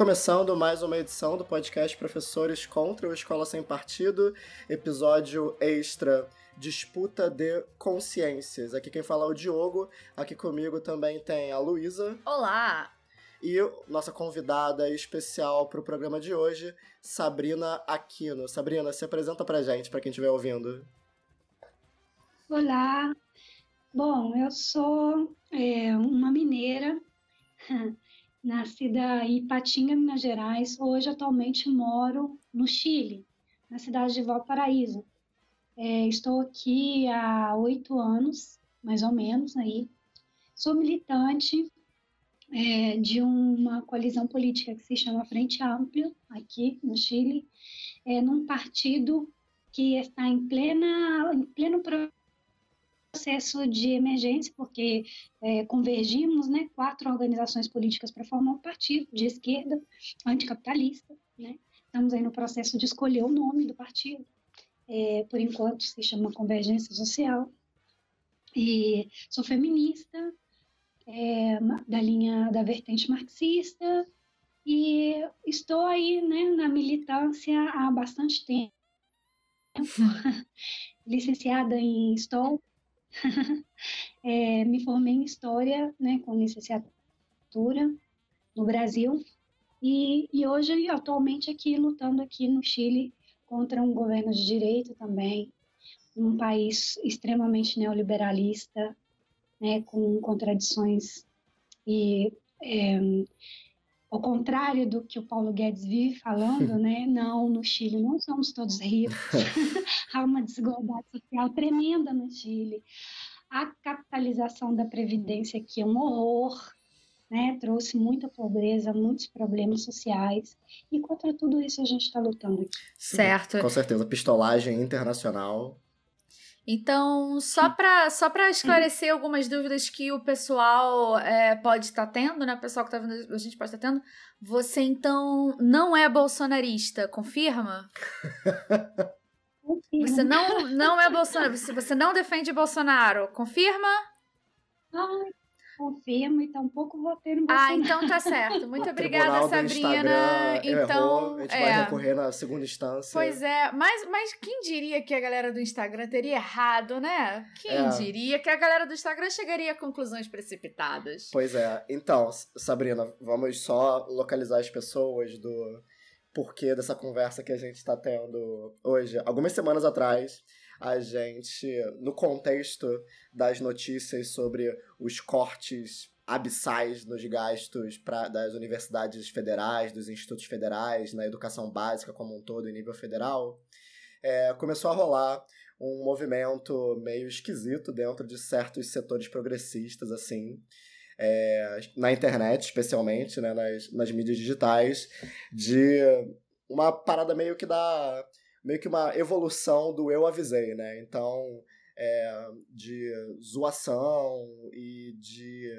Começando mais uma edição do podcast Professores contra o Escola Sem Partido, episódio extra Disputa de Consciências. Aqui quem fala é o Diogo, aqui comigo também tem a Luísa. Olá! E nossa convidada especial para o programa de hoje, Sabrina Aquino. Sabrina, se apresenta pra gente, para quem estiver ouvindo. Olá! Bom, eu sou é, uma mineira nascida em Ipatinga, Minas Gerais. Hoje, atualmente, moro no Chile, na cidade de Valparaíso. É, estou aqui há oito anos, mais ou menos, aí. Sou militante é, de uma coalizão política que se chama Frente Ampla, aqui no Chile, é, num partido que está em, plena, em pleno processo de emergência, porque é, convergimos né, quatro organizações políticas para formar um partido de esquerda anticapitalista. Né? Estamos aí no processo de escolher o nome do partido. É, por enquanto se chama Convergência Social. E sou feminista, é, da linha da vertente marxista, e estou aí né, na militância há bastante tempo. licenciada em História, é, me formei em História, né, com licenciatura no Brasil, e, e hoje, atualmente, aqui lutando aqui no Chile contra um governo de direito também, um país extremamente neoliberalista, né, com contradições e é, ao contrário do que o Paulo Guedes vive falando, né? Não, no Chile não somos todos ricos. Há uma desigualdade social tremenda no Chile. A capitalização da previdência aqui é um horror, né? Trouxe muita pobreza, muitos problemas sociais. E contra tudo isso a gente está lutando aqui. Certo. Com certeza, pistolagem internacional. Então, só para só esclarecer algumas dúvidas que o pessoal é, pode estar tá tendo, né? O pessoal que tá vendo a gente pode estar tá tendo. Você, então, não é bolsonarista, confirma? Você não, não é bolsonarista, você não defende Bolsonaro, confirma? Ai, confirmo e tampouco votei no Bolsonaro. Ah, então tá certo. Muito obrigada, Sabrina. Então, errou, a gente é. vai recorrer na segunda instância. Pois é, mas, mas quem diria que a galera do Instagram teria errado, né? Quem é. diria que a galera do Instagram chegaria a conclusões precipitadas? Pois é. Então, Sabrina, vamos só localizar as pessoas do porquê dessa conversa que a gente está tendo hoje. Algumas semanas atrás, a gente, no contexto das notícias sobre os cortes abissais nos gastos pra, das universidades federais, dos institutos federais, na educação básica como um todo, em nível federal, é, começou a rolar um movimento meio esquisito dentro de certos setores progressistas, assim, é, na internet, especialmente, né, nas, nas mídias digitais, de uma parada meio que da meio que uma evolução do eu avisei, né? Então, é, de zoação e de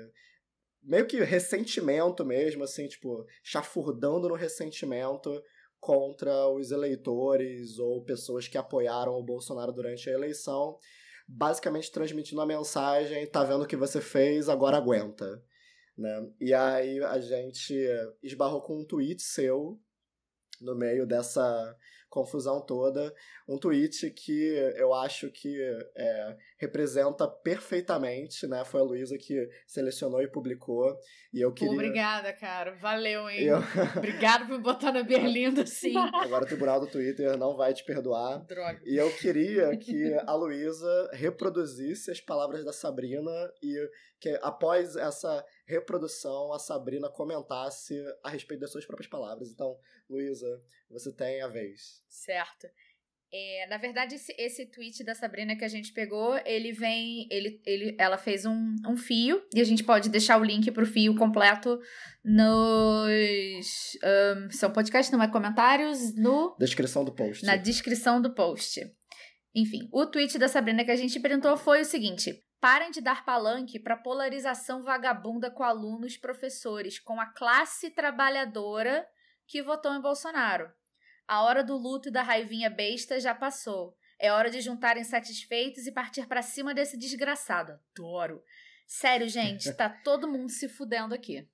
meio que ressentimento mesmo, assim, tipo, chafurdando no ressentimento contra os eleitores ou pessoas que apoiaram o Bolsonaro durante a eleição, basicamente transmitindo a mensagem, tá vendo o que você fez, agora aguenta, né? E aí a gente esbarrou com um tweet seu no meio dessa confusão toda, um tweet que eu acho que é, representa perfeitamente, né? Foi a Luísa que selecionou e publicou. E eu queria. Obrigada, cara. Valeu, hein? Eu... Obrigado por botar na berlinda, sim. Agora o tribunal do Twitter não vai te perdoar. Droga. E eu queria que a Luísa reproduzisse as palavras da Sabrina e que após essa reprodução a Sabrina comentasse a respeito das suas próprias palavras. Então, Luísa, você tem a vez. Certo. É, na verdade, esse, esse tweet da Sabrina que a gente pegou, ele vem. Ele, ele, ela fez um, um fio, e a gente pode deixar o link pro fio completo nos. Um, são podcasts, não é comentários, no. Descrição do post. Na descrição do post. Enfim, o tweet da Sabrina que a gente printou foi o seguinte: Parem de dar palanque para polarização vagabunda com alunos, professores, com a classe trabalhadora que votou em Bolsonaro. A hora do luto e da raivinha besta já passou. É hora de juntarem satisfeitos e partir para cima desse desgraçado. Adoro. Sério, gente, tá todo mundo se fudendo aqui.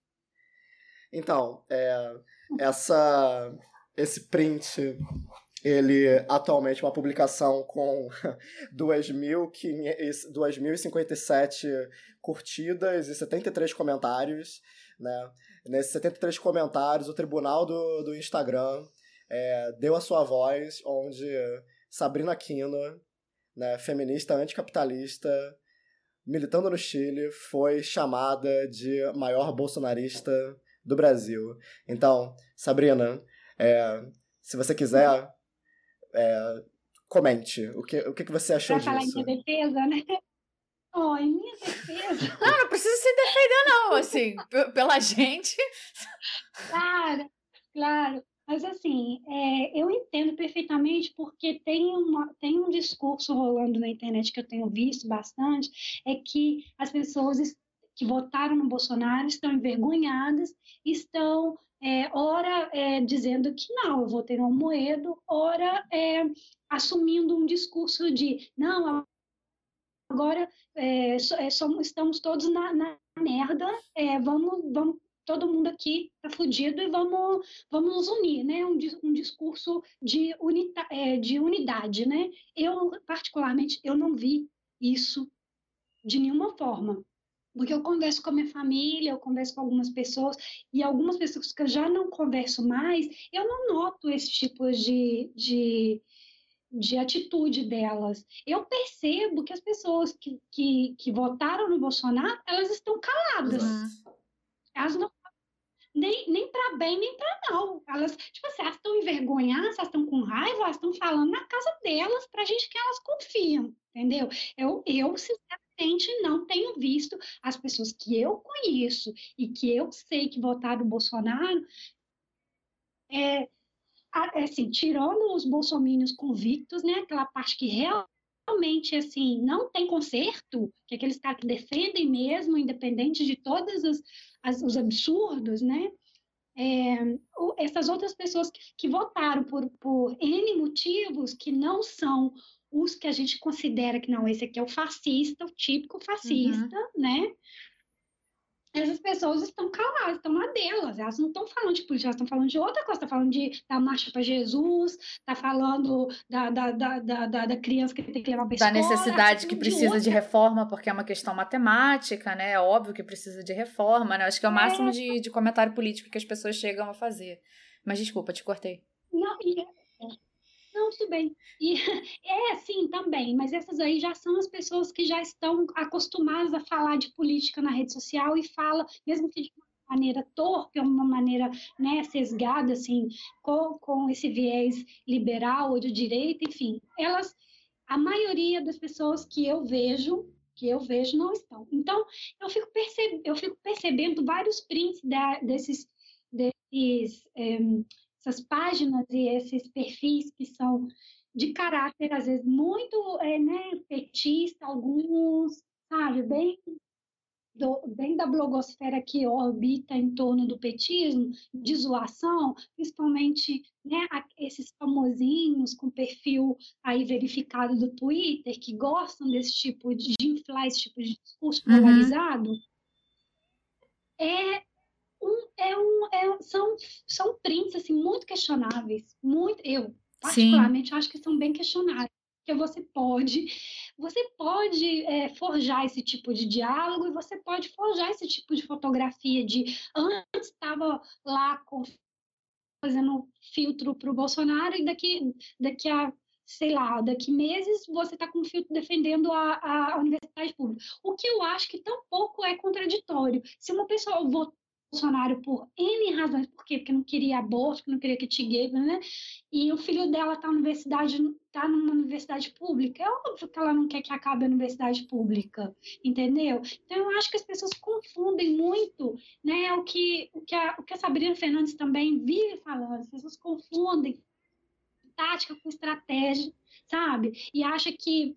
Então, é, essa, esse print, ele atualmente é uma publicação com 2.057 curtidas e 73 comentários, né? Nesses 73 comentários, o tribunal do, do Instagram é, deu a sua voz, onde Sabrina Aquino, né, feminista anticapitalista, militando no Chile, foi chamada de maior bolsonarista do Brasil. Então, Sabrina, é, se você quiser, é, comente o que, o que você achou pra disso. falar em minha defesa, né? Oh, em minha defesa. Não, não precisa se defender, não, assim, pela gente. Claro, claro. Mas assim, é, eu entendo perfeitamente porque tem, uma, tem um discurso rolando na internet que eu tenho visto bastante, é que as pessoas que votaram no Bolsonaro estão envergonhadas, estão é, ora é, dizendo que não, eu votei no Moedo, ora é, assumindo um discurso de não, agora é, é, somos, estamos todos na, na merda, é, vamos, vamos, todo mundo aqui tá fudido e vamos, vamos nos unir, né? Um, um discurso de, unita, de unidade, né? Eu, particularmente, eu não vi isso de nenhuma forma. Porque eu converso com a minha família, eu converso com algumas pessoas, e algumas pessoas que eu já não converso mais, eu não noto esse tipo de, de, de atitude delas. Eu percebo que as pessoas que, que, que votaram no Bolsonaro, elas estão caladas. Uhum. Elas não nem, nem para bem, nem para mal. Elas, tipo assim, elas estão envergonhadas, elas estão com raiva, elas estão falando na casa delas para a gente que elas confiam, entendeu? Eu, eu, sinceramente, não tenho visto as pessoas que eu conheço e que eu sei que votaram Bolsonaro, é, assim, tirando os bolsomínios convictos, né, aquela parte que realmente, assim, não tem conserto, que é aqueles caras que defendem mesmo, independente de todos os, as, os absurdos, né, é, essas outras pessoas que, que votaram por, por N motivos que não são os que a gente considera que não, esse aqui é o fascista, o típico fascista, uhum. né? essas pessoas estão caladas, estão na delas, elas não estão falando de política, elas estão falando de outra coisa, estão falando de, da marcha para Jesus, está falando da, da, da, da, da, criança que tem que levar para Da necessidade que precisa de, de, reforma, porque é uma questão matemática, né? É óbvio que precisa de reforma, né? Acho que é o máximo é... de, de comentário político que as pessoas chegam a fazer. Mas desculpa, te cortei. Não, e não, tudo bem. E é assim também, mas essas aí já são as pessoas que já estão acostumadas a falar de política na rede social e fala, mesmo que de uma maneira torpe, uma maneira né, sesgada, assim, com, com esse viés liberal ou de direita, enfim, elas, a maioria das pessoas que eu vejo, que eu vejo não estão. Então, eu fico, perceb eu fico percebendo vários prints da, desses, desses é, essas páginas e esses perfis que são de caráter, às vezes, muito é, né, petista, alguns, sabe, bem, do, bem da blogosfera que orbita em torno do petismo, de zoação, principalmente né, esses famosinhos com perfil aí verificado do Twitter, que gostam desse tipo de, de inflar esse tipo de discurso uhum. polarizado, é um, é um, é, são, são prints assim, muito questionáveis. Muito, eu, particularmente, Sim. acho que são bem questionáveis. Porque você pode, você pode é, forjar esse tipo de diálogo e você pode forjar esse tipo de fotografia de antes estava lá com, fazendo filtro para o Bolsonaro e daqui, daqui a sei lá, daqui meses você está com filtro defendendo a, a, universidade pública. O que eu acho que tampouco é contraditório. Se uma pessoa votou Bolsonaro por N razões. Por quê? Porque não queria aborto, porque não queria que te gay, né? E o filho dela está universidade, tá numa universidade pública. É óbvio que ela não quer que acabe a universidade pública, entendeu? Então eu acho que as pessoas confundem muito, né? O que, o que, a, o que a Sabrina Fernandes também vive falando, as pessoas confundem tática com estratégia, sabe? E acha que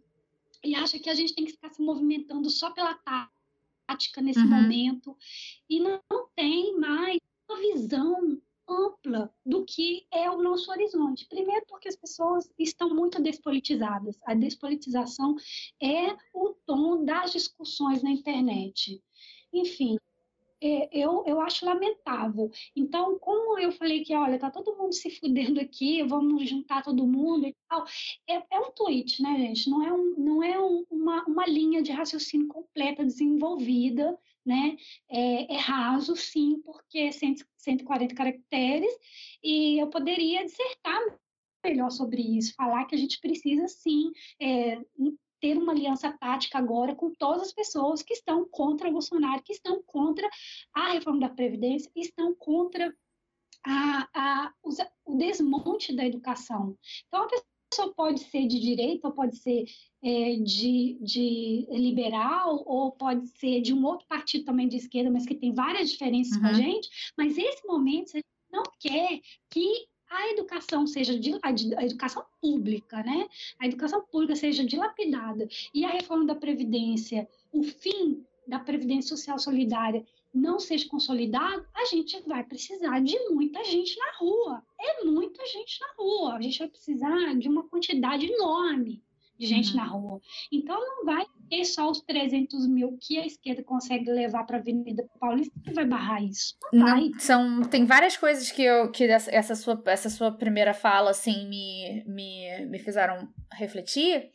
e acha que a gente tem que ficar se movimentando só pela tática prática nesse uhum. momento e não tem mais uma visão ampla do que é o nosso horizonte. Primeiro, porque as pessoas estão muito despolitizadas. A despolitização é o tom das discussões na internet. Enfim, é, eu, eu acho lamentável. Então, como eu falei que, olha, tá todo mundo se fudendo aqui, vamos juntar todo mundo e tal, é, é um tweet, né, gente? Não é, um, não é um, uma, uma linha de raciocínio completa, desenvolvida, né? É, é raso, sim, porque é 140 caracteres, e eu poderia dissertar melhor sobre isso, falar que a gente precisa, sim, é, ter uma aliança tática agora com todas as pessoas que estão contra Bolsonaro, que estão contra a reforma da Previdência, que estão contra a, a, o desmonte da educação. Então, a pessoa pode ser de direita, ou pode ser é, de, de liberal, ou pode ser de um outro partido também de esquerda, mas que tem várias diferenças uhum. com a uhum. gente, mas esse momento, a gente não quer que a educação seja a, educação pública, né? A educação pública seja dilapidada e a reforma da previdência, o fim da previdência social solidária não seja consolidado, a gente vai precisar de muita gente na rua. É muita gente na rua. A gente vai precisar de uma quantidade enorme de gente uhum. na rua. Então, não vai ter só os 300 mil que a esquerda consegue levar para a Avenida Paulista que vai barrar isso. Não, não vai. São, tem várias coisas que, eu, que essa, sua, essa sua primeira fala, assim, me, me, me fizeram refletir,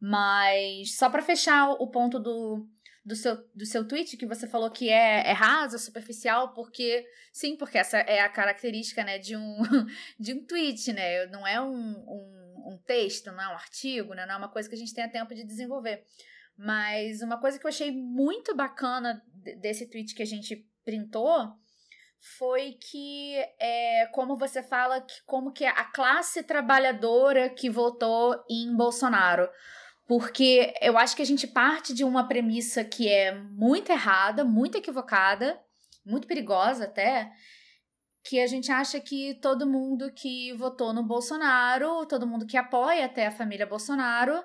mas só para fechar o ponto do, do seu, do seu tweet, que você falou que é, é raso, superficial, porque, sim, porque essa é a característica, né, de um, de um tweet, né, não é um, um um texto, não é um artigo, né? não é uma coisa que a gente tenha tempo de desenvolver. Mas uma coisa que eu achei muito bacana desse tweet que a gente printou foi que, é, como você fala, que, como que a classe trabalhadora que votou em Bolsonaro. Porque eu acho que a gente parte de uma premissa que é muito errada, muito equivocada, muito perigosa até, que a gente acha que todo mundo que votou no Bolsonaro, todo mundo que apoia até a família Bolsonaro,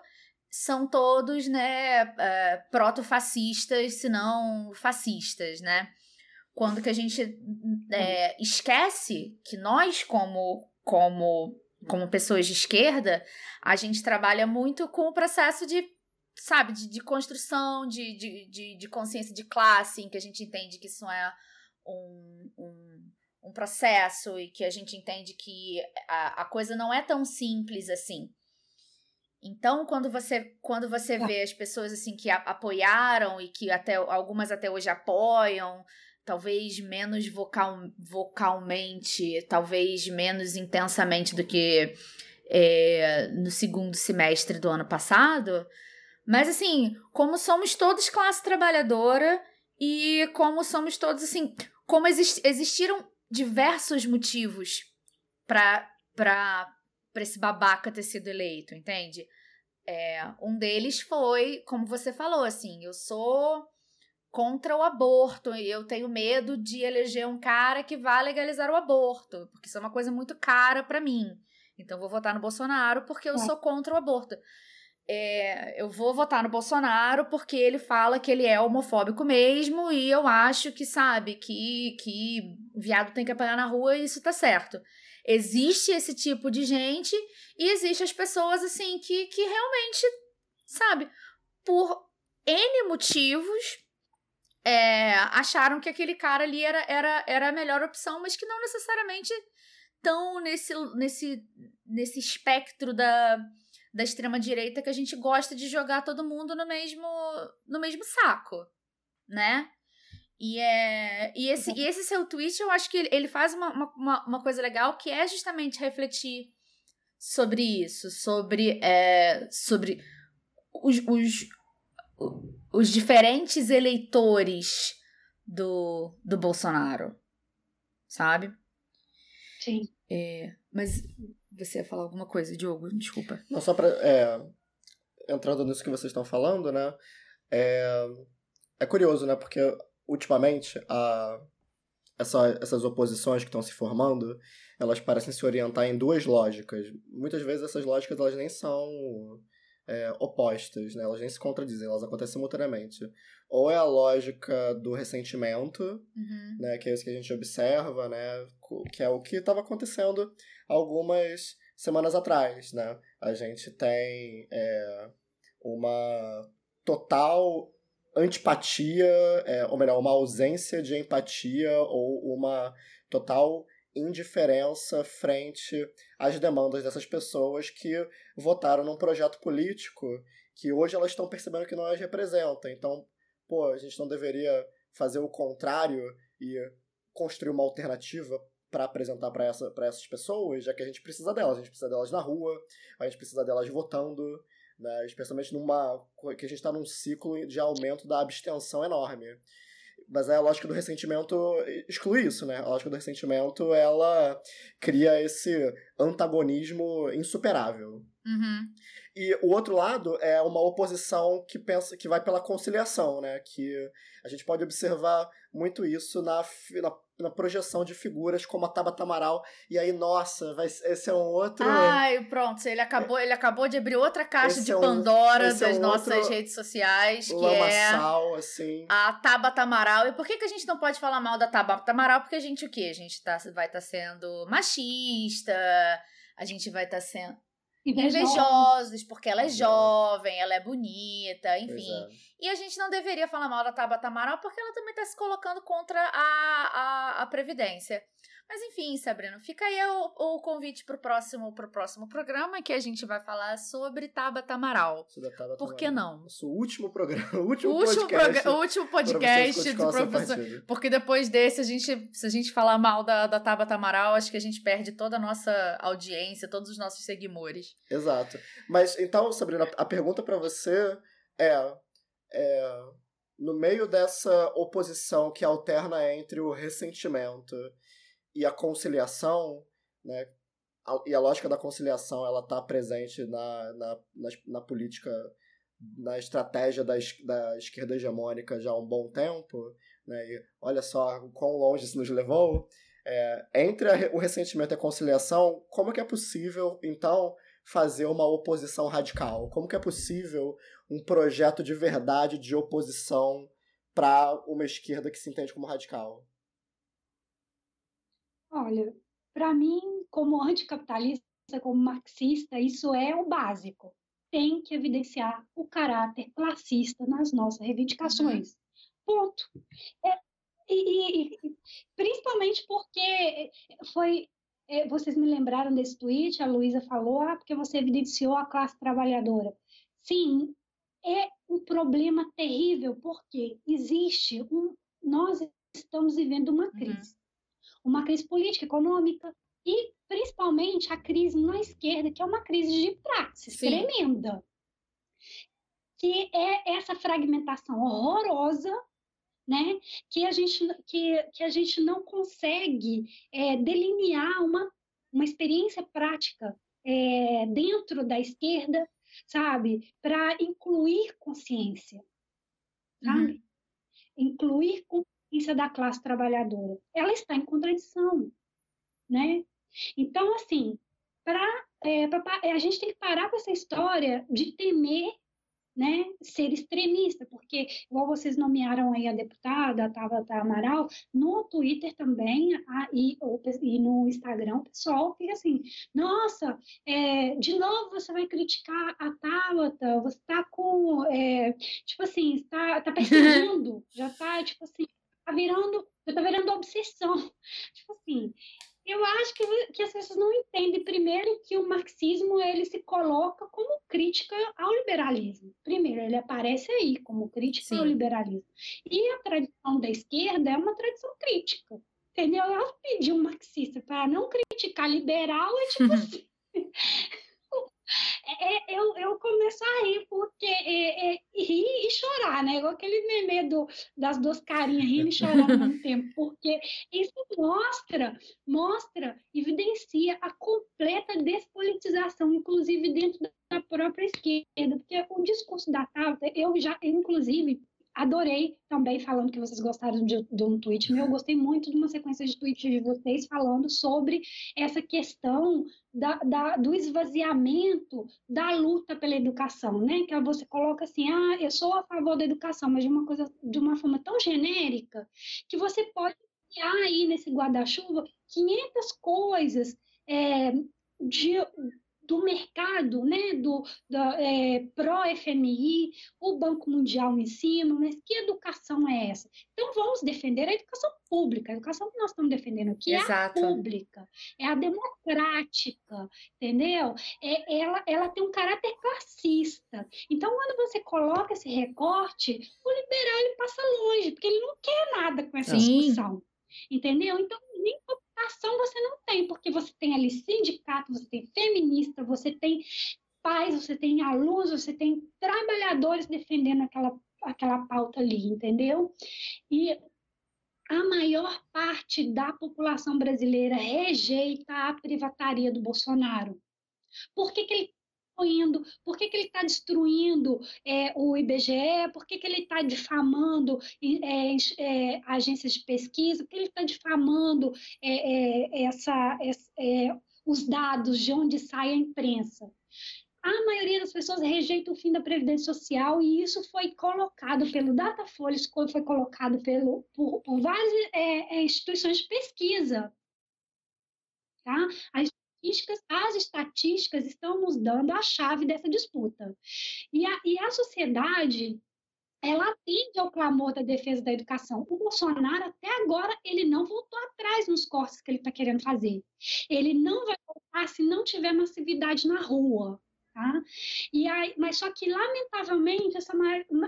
são todos, né, uh, proto-fascistas, se não fascistas, né? Quando que a gente é, esquece que nós, como, como, como pessoas de esquerda, a gente trabalha muito com o processo de, sabe, de, de construção, de, de, de, consciência de classe, em que a gente entende que isso é um, um um processo e que a gente entende que a, a coisa não é tão simples assim. Então, quando você quando você é. vê as pessoas assim que apoiaram e que até algumas até hoje apoiam, talvez menos vocal, vocalmente, talvez menos intensamente do que é, no segundo semestre do ano passado, mas assim, como somos todos classe trabalhadora e como somos todos assim, como exist, existiram diversos motivos para para esse babaca ter sido eleito, entende? É, um deles foi, como você falou, assim, eu sou contra o aborto e eu tenho medo de eleger um cara que vá legalizar o aborto, porque isso é uma coisa muito cara para mim. Então vou votar no Bolsonaro porque eu é. sou contra o aborto é, eu vou votar no Bolsonaro porque ele fala que ele é homofóbico mesmo e eu acho que, sabe, que, que viado tem que apanhar na rua e isso tá certo. Existe esse tipo de gente e existe as pessoas, assim, que, que realmente, sabe, por N motivos, é, acharam que aquele cara ali era, era, era a melhor opção, mas que não necessariamente estão nesse, nesse, nesse espectro da da extrema direita que a gente gosta de jogar todo mundo no mesmo no mesmo saco, né? E, é, e, esse, e esse seu tweet, eu acho que ele, ele faz uma, uma, uma coisa legal que é justamente refletir sobre isso, sobre, é, sobre os, os, os diferentes eleitores do, do Bolsonaro, sabe? Sim. É, mas você ia falar alguma coisa, Diogo, desculpa. Não, só pra. É, entrando nisso que vocês estão falando, né? É, é curioso, né? Porque ultimamente a, essa, essas oposições que estão se formando, elas parecem se orientar em duas lógicas. Muitas vezes essas lógicas elas nem são é, opostas, né? Elas nem se contradizem, elas acontecem simultaneamente. Ou é a lógica do ressentimento, uhum. né? Que é isso que a gente observa, né? Que é o que estava acontecendo algumas semanas atrás, né? A gente tem é, uma total antipatia, é, ou melhor, uma ausência de empatia ou uma total indiferença frente às demandas dessas pessoas que votaram num projeto político que hoje elas estão percebendo que não as representa. Então, pô, a gente não deveria fazer o contrário e construir uma alternativa para apresentar para essa, essas pessoas, já que a gente precisa delas. A gente precisa delas na rua, a gente precisa delas votando, né? especialmente numa. que a gente está num ciclo de aumento da abstenção enorme. Mas a lógica do ressentimento exclui isso, né? A lógica do ressentimento, ela cria esse antagonismo insuperável. Uhum. E o outro lado é uma oposição que pensa que vai pela conciliação, né? Que a gente pode observar muito isso na, na, na projeção de figuras como a Tabata Amaral. E aí, nossa, vai, esse é um outro. Ai, pronto, ele acabou, ele acabou de abrir outra caixa esse de é um, Pandora das é um nossas redes sociais, que é assim. a Tabata Amaral. E por que, que a gente não pode falar mal da Tabata Amaral? Porque a gente o quê? A gente tá, vai estar tá sendo machista, a gente vai estar tá sendo invejosos, porque ela é, jovem, ela é bonita, enfim. É. E a gente não deveria falar mal da Tabata Amaral porque ela também está se colocando contra a, a, a Previdência. Mas enfim, Sabrina, fica aí o, o convite para o próximo, pro próximo programa que a gente vai falar sobre Tabata Amaral. Sobre Tabata Por que não? Nosso último programa, o último, o último podcast. o último podcast do professor. Porque depois desse, a gente, se a gente falar mal da, da Tabata Amaral, acho que a gente perde toda a nossa audiência, todos os nossos seguidores. Exato. Mas então, Sabrina, a pergunta para você é, é no meio dessa oposição que alterna entre o ressentimento e a conciliação, né? A, e a lógica da conciliação ela está presente na, na, na, na, política, na estratégia da, da esquerda hegemônica já há um bom tempo, né? E olha só quão longe isso nos levou. É, entre a, o ressentimento e a conciliação, como que é possível, então, fazer uma oposição radical? Como que é possível um projeto de verdade de oposição para uma esquerda que se entende como radical? Olha, para mim, como anticapitalista, como marxista, isso é o básico. Tem que evidenciar o caráter classista nas nossas reivindicações. Ponto. É, e, e, principalmente porque foi. É, vocês me lembraram desse tweet, a Luísa falou, ah, porque você evidenciou a classe trabalhadora. Sim, é um problema terrível, porque existe um. Nós estamos vivendo uma uhum. crise. Uhum uma crise política, econômica e principalmente a crise na esquerda, que é uma crise de praxis Sim. tremenda. Que é essa fragmentação horrorosa né? Que a gente que, que a gente não consegue é, delinear uma, uma experiência prática é, dentro da esquerda, sabe? Para incluir consciência, sabe? Uhum. Incluir consciência da classe trabalhadora. Ela está em contradição, né? Então, assim, pra, é, é, a gente tem que parar com essa história de temer né, ser extremista, porque, igual vocês nomearam aí a deputada, a Tabata Amaral, no Twitter também a, e, ou, e no Instagram, o pessoal fica assim, nossa, é, de novo você vai criticar a Tabata, você está com, é, tipo assim, está tá perseguindo, já está, tipo assim, tá virando, tá virando obsessão. Tipo assim, eu acho que, que as pessoas não entendem, primeiro, que o marxismo ele se coloca como crítica ao liberalismo. Primeiro, ele aparece aí como crítica Sim. ao liberalismo. E a tradição da esquerda é uma tradição crítica. Entendeu? Ela pediu um marxista para não criticar liberal, é tipo assim. É, é, eu, eu começo a rir, porque é, é, rir e chorar, né? Igual aquele meme do, das duas carinhas, rindo e chorando ao mesmo tempo, porque isso mostra, mostra, evidencia a completa despolitização, inclusive dentro da própria esquerda, porque o discurso da Tabata, eu já, inclusive, adorei também falando que vocês gostaram de, de, um tweet meu. Eu gostei muito de uma sequência de tweets de vocês falando sobre essa questão da, da, do esvaziamento da luta pela educação, né? Que você coloca assim, ah, eu sou a favor da educação, mas de uma coisa, de uma forma tão genérica que você pode criar aí nesse guarda-chuva 500 coisas é, de do mercado, né, do, da, é, pró-FMI, o Banco Mundial no ensino, mas que educação é essa? Então, vamos defender a educação pública. A educação que nós estamos defendendo aqui Exato. é a pública, é a democrática, entendeu? É, ela, ela tem um caráter classista. Então, quando você coloca esse recorte, o liberal ele passa longe, porque ele não quer nada com essa Sim. discussão. Entendeu? Então, nem população você não tem, porque você tem ali sindicato, você tem feminista, você tem pais, você tem alunos, você tem trabalhadores defendendo aquela, aquela pauta ali, entendeu? E a maior parte da população brasileira rejeita a privataria do Bolsonaro. Por que, que ele destruindo? Por que, que ele está destruindo é, o IBGE? Por que, que ele está difamando é, é, agências de pesquisa? Por que ele está difamando é, é, essa, é, os dados de onde sai a imprensa? a maioria das pessoas rejeita o fim da Previdência Social e isso foi colocado pelo Datafolha, foi colocado pelo, por, por várias instituições de pesquisa. Tá? As estatísticas, as estatísticas estão nos dando a chave dessa disputa. E a, e a sociedade, ela atende ao clamor da defesa da educação. O Bolsonaro, até agora, ele não voltou atrás nos cortes que ele está querendo fazer. Ele não vai voltar se não tiver massividade na rua. Tá? E aí, mas só que, lamentavelmente, essa,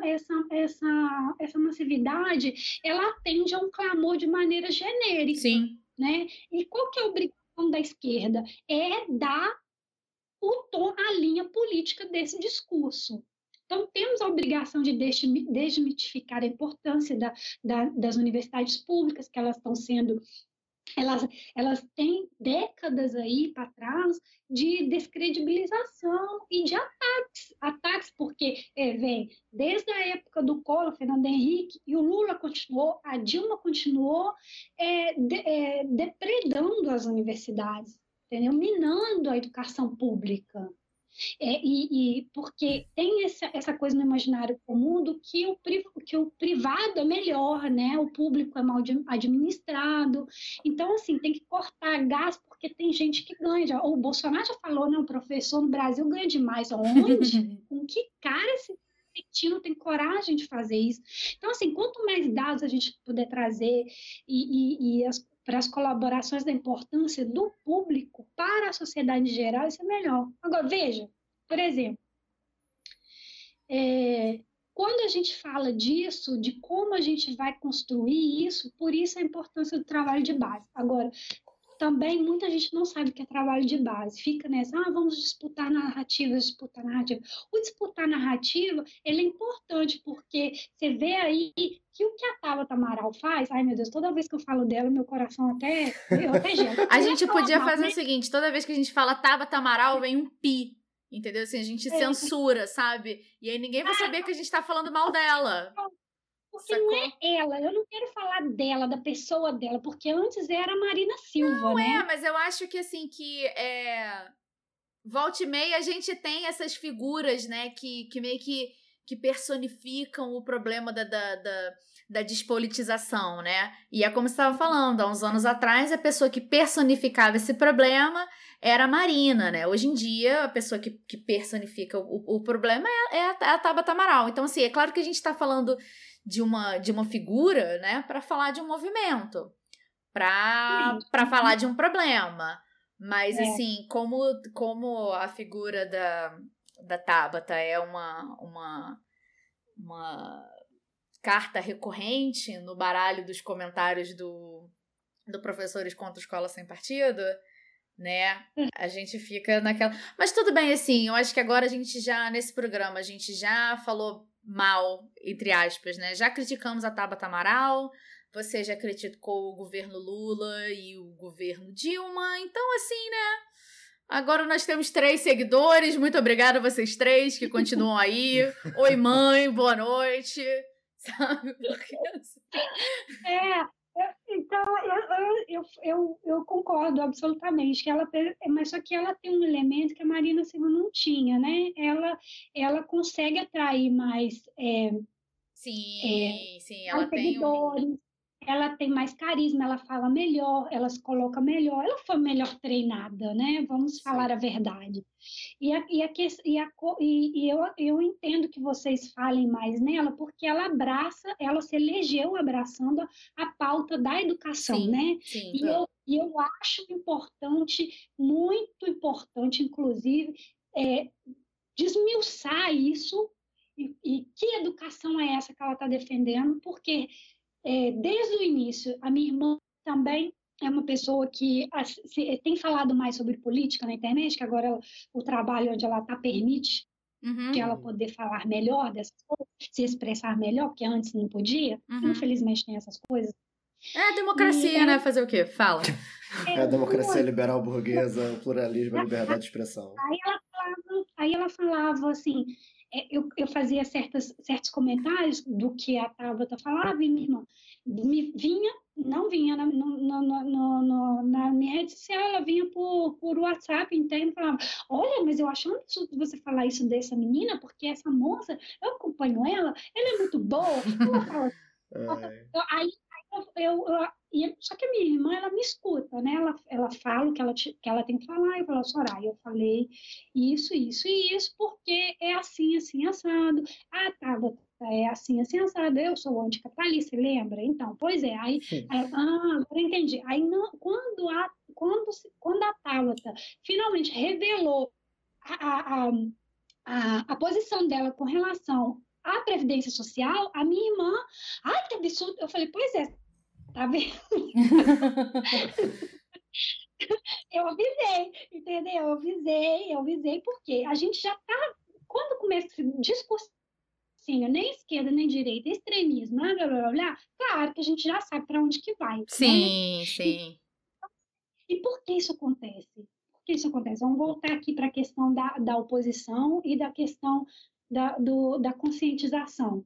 essa, essa, essa massividade, ela atende a um clamor de maneira genérica. Sim. Né? E qual que é obrigação da esquerda é dar o tom, a linha política desse discurso. Então, temos a obrigação de desmitificar a importância da, da, das universidades públicas, que elas estão sendo elas, elas têm décadas aí para trás de descredibilização e de ataques. Ataques porque é, vem desde a época do Collor, Fernando Henrique, e o Lula continuou, a Dilma continuou é, de, é, depredando as universidades, entendeu? minando a educação pública. É, e, e, porque tem essa, essa coisa no imaginário comum do que o, que o privado é melhor, né? O público é mal administrado. Então, assim, tem que cortar gás porque tem gente que ganha. Já, o Bolsonaro já falou, né? O professor no Brasil ganha demais. Onde? Com que cara esse não tem coragem de fazer isso. Então, assim, quanto mais dados a gente puder trazer e, e, e as, para as colaborações da importância do público para a sociedade em geral, isso é melhor. Agora, veja, por exemplo, é, quando a gente fala disso, de como a gente vai construir isso, por isso a importância do trabalho de base. Agora, também muita gente não sabe o que é trabalho de base. Fica nessa, ah, vamos disputar narrativa, disputar narrativa. O disputar narrativa, ele é importante porque você vê aí que o que a Tabata Amaral faz, ai meu Deus, toda vez que eu falo dela, meu coração até, eu até A gente podia mal, fazer né? o seguinte, toda vez que a gente fala Tabata Amaral, vem um pi. Entendeu? Assim, a gente é. censura, sabe? E aí ninguém vai saber que a gente tá falando mal dela. Sacou? não é ela, eu não quero falar dela, da pessoa dela, porque antes era a Marina Silva, não né? é, mas eu acho que assim, que é... Volta e meia a gente tem essas figuras, né, que, que meio que, que personificam o problema da, da, da, da despolitização, né? E é como você estava falando, há uns anos atrás, a pessoa que personificava esse problema era a Marina, né? Hoje em dia, a pessoa que, que personifica o, o problema é, é, a, é a Tabata Amaral. Então, assim, é claro que a gente está falando de uma, de uma figura, né, para falar de um movimento, para falar de um problema. Mas, é. assim, como, como a figura da, da Tabata é uma, uma, uma carta recorrente no baralho dos comentários do, do Professores contra a Escola Sem Partido, né? A gente fica naquela. Mas tudo bem, assim, eu acho que agora a gente já, nesse programa, a gente já falou mal, entre aspas, né? Já criticamos a Tabata Amaral, você já criticou o governo Lula e o governo Dilma, então assim, né? Agora nós temos três seguidores, muito obrigada a vocês três que continuam aí. Oi, mãe, boa noite. Sabe? Porque... É, então, eu, eu, eu, eu, concordo absolutamente que ela, mas só que ela tem um elemento que a Marina Silva não tinha, né? Ela, ela consegue atrair mais, é, sim, é, sim, ela tem um... ela tem mais carisma, ela fala melhor, ela se coloca melhor, ela foi melhor treinada, né? Vamos falar a verdade. E, a, e, a, e, a, e, eu, eu entendo que vocês falem mais nela, porque ela abraça, ela se elegeu abraçando a, a pauta da educação, Sim. né? Sim. E, eu, e eu acho importante, muito importante, inclusive, é, desmiuçar isso e, e que educação é essa que ela está defendendo, porque é, desde o início, a minha irmã também é uma pessoa que se, tem falado mais sobre política na internet, que agora ela, o trabalho onde ela está permite uhum. que ela poder falar melhor dessas coisas, se expressar melhor, porque antes não podia. Uhum. Infelizmente tem essas coisas. É democracia, e, né? Fazer o quê? Fala. É, é a democracia liberal burguesa, pluralismo, a liberdade de expressão. Aí ela falava, aí ela falava assim, eu, eu fazia certas, certos comentários do que a Tabata falava e minha irmã me vinha, não vinha na, no, no, no, na minha rede social, ela vinha por, por WhatsApp interno e falava, olha, mas eu achando isso, você falar isso dessa menina, porque essa moça, eu acompanho ela, ela é muito boa. Ela fala, aí, eu, eu, eu, só que a minha irmã, ela me escuta, né? Ela, ela fala o que ela, que ela tem que falar. Eu falo, Soraya, eu falei isso, isso e isso, porque é assim, assim, assado. Ah, tá, é assim, assim, assado. Eu sou anticapitalista, lembra? Então, pois é. Aí, aí ah, agora entendi. Aí, não, quando, a, quando, quando a Tabata finalmente revelou a, a, a, a posição dela com relação à Previdência Social, a minha irmã, ai, que absurdo. Eu falei, pois é, Tá vendo? eu avisei, entendeu? Eu avisei, eu avisei, porque a gente já tá. Quando começa esse discursinho, nem esquerda, nem direita, extremismo, blá, blá, blá, blá, claro que a gente já sabe para onde que vai. Sim, né? sim. E, e por que isso acontece? Por que isso acontece? Vamos voltar aqui para a questão da, da oposição e da questão da, do, da conscientização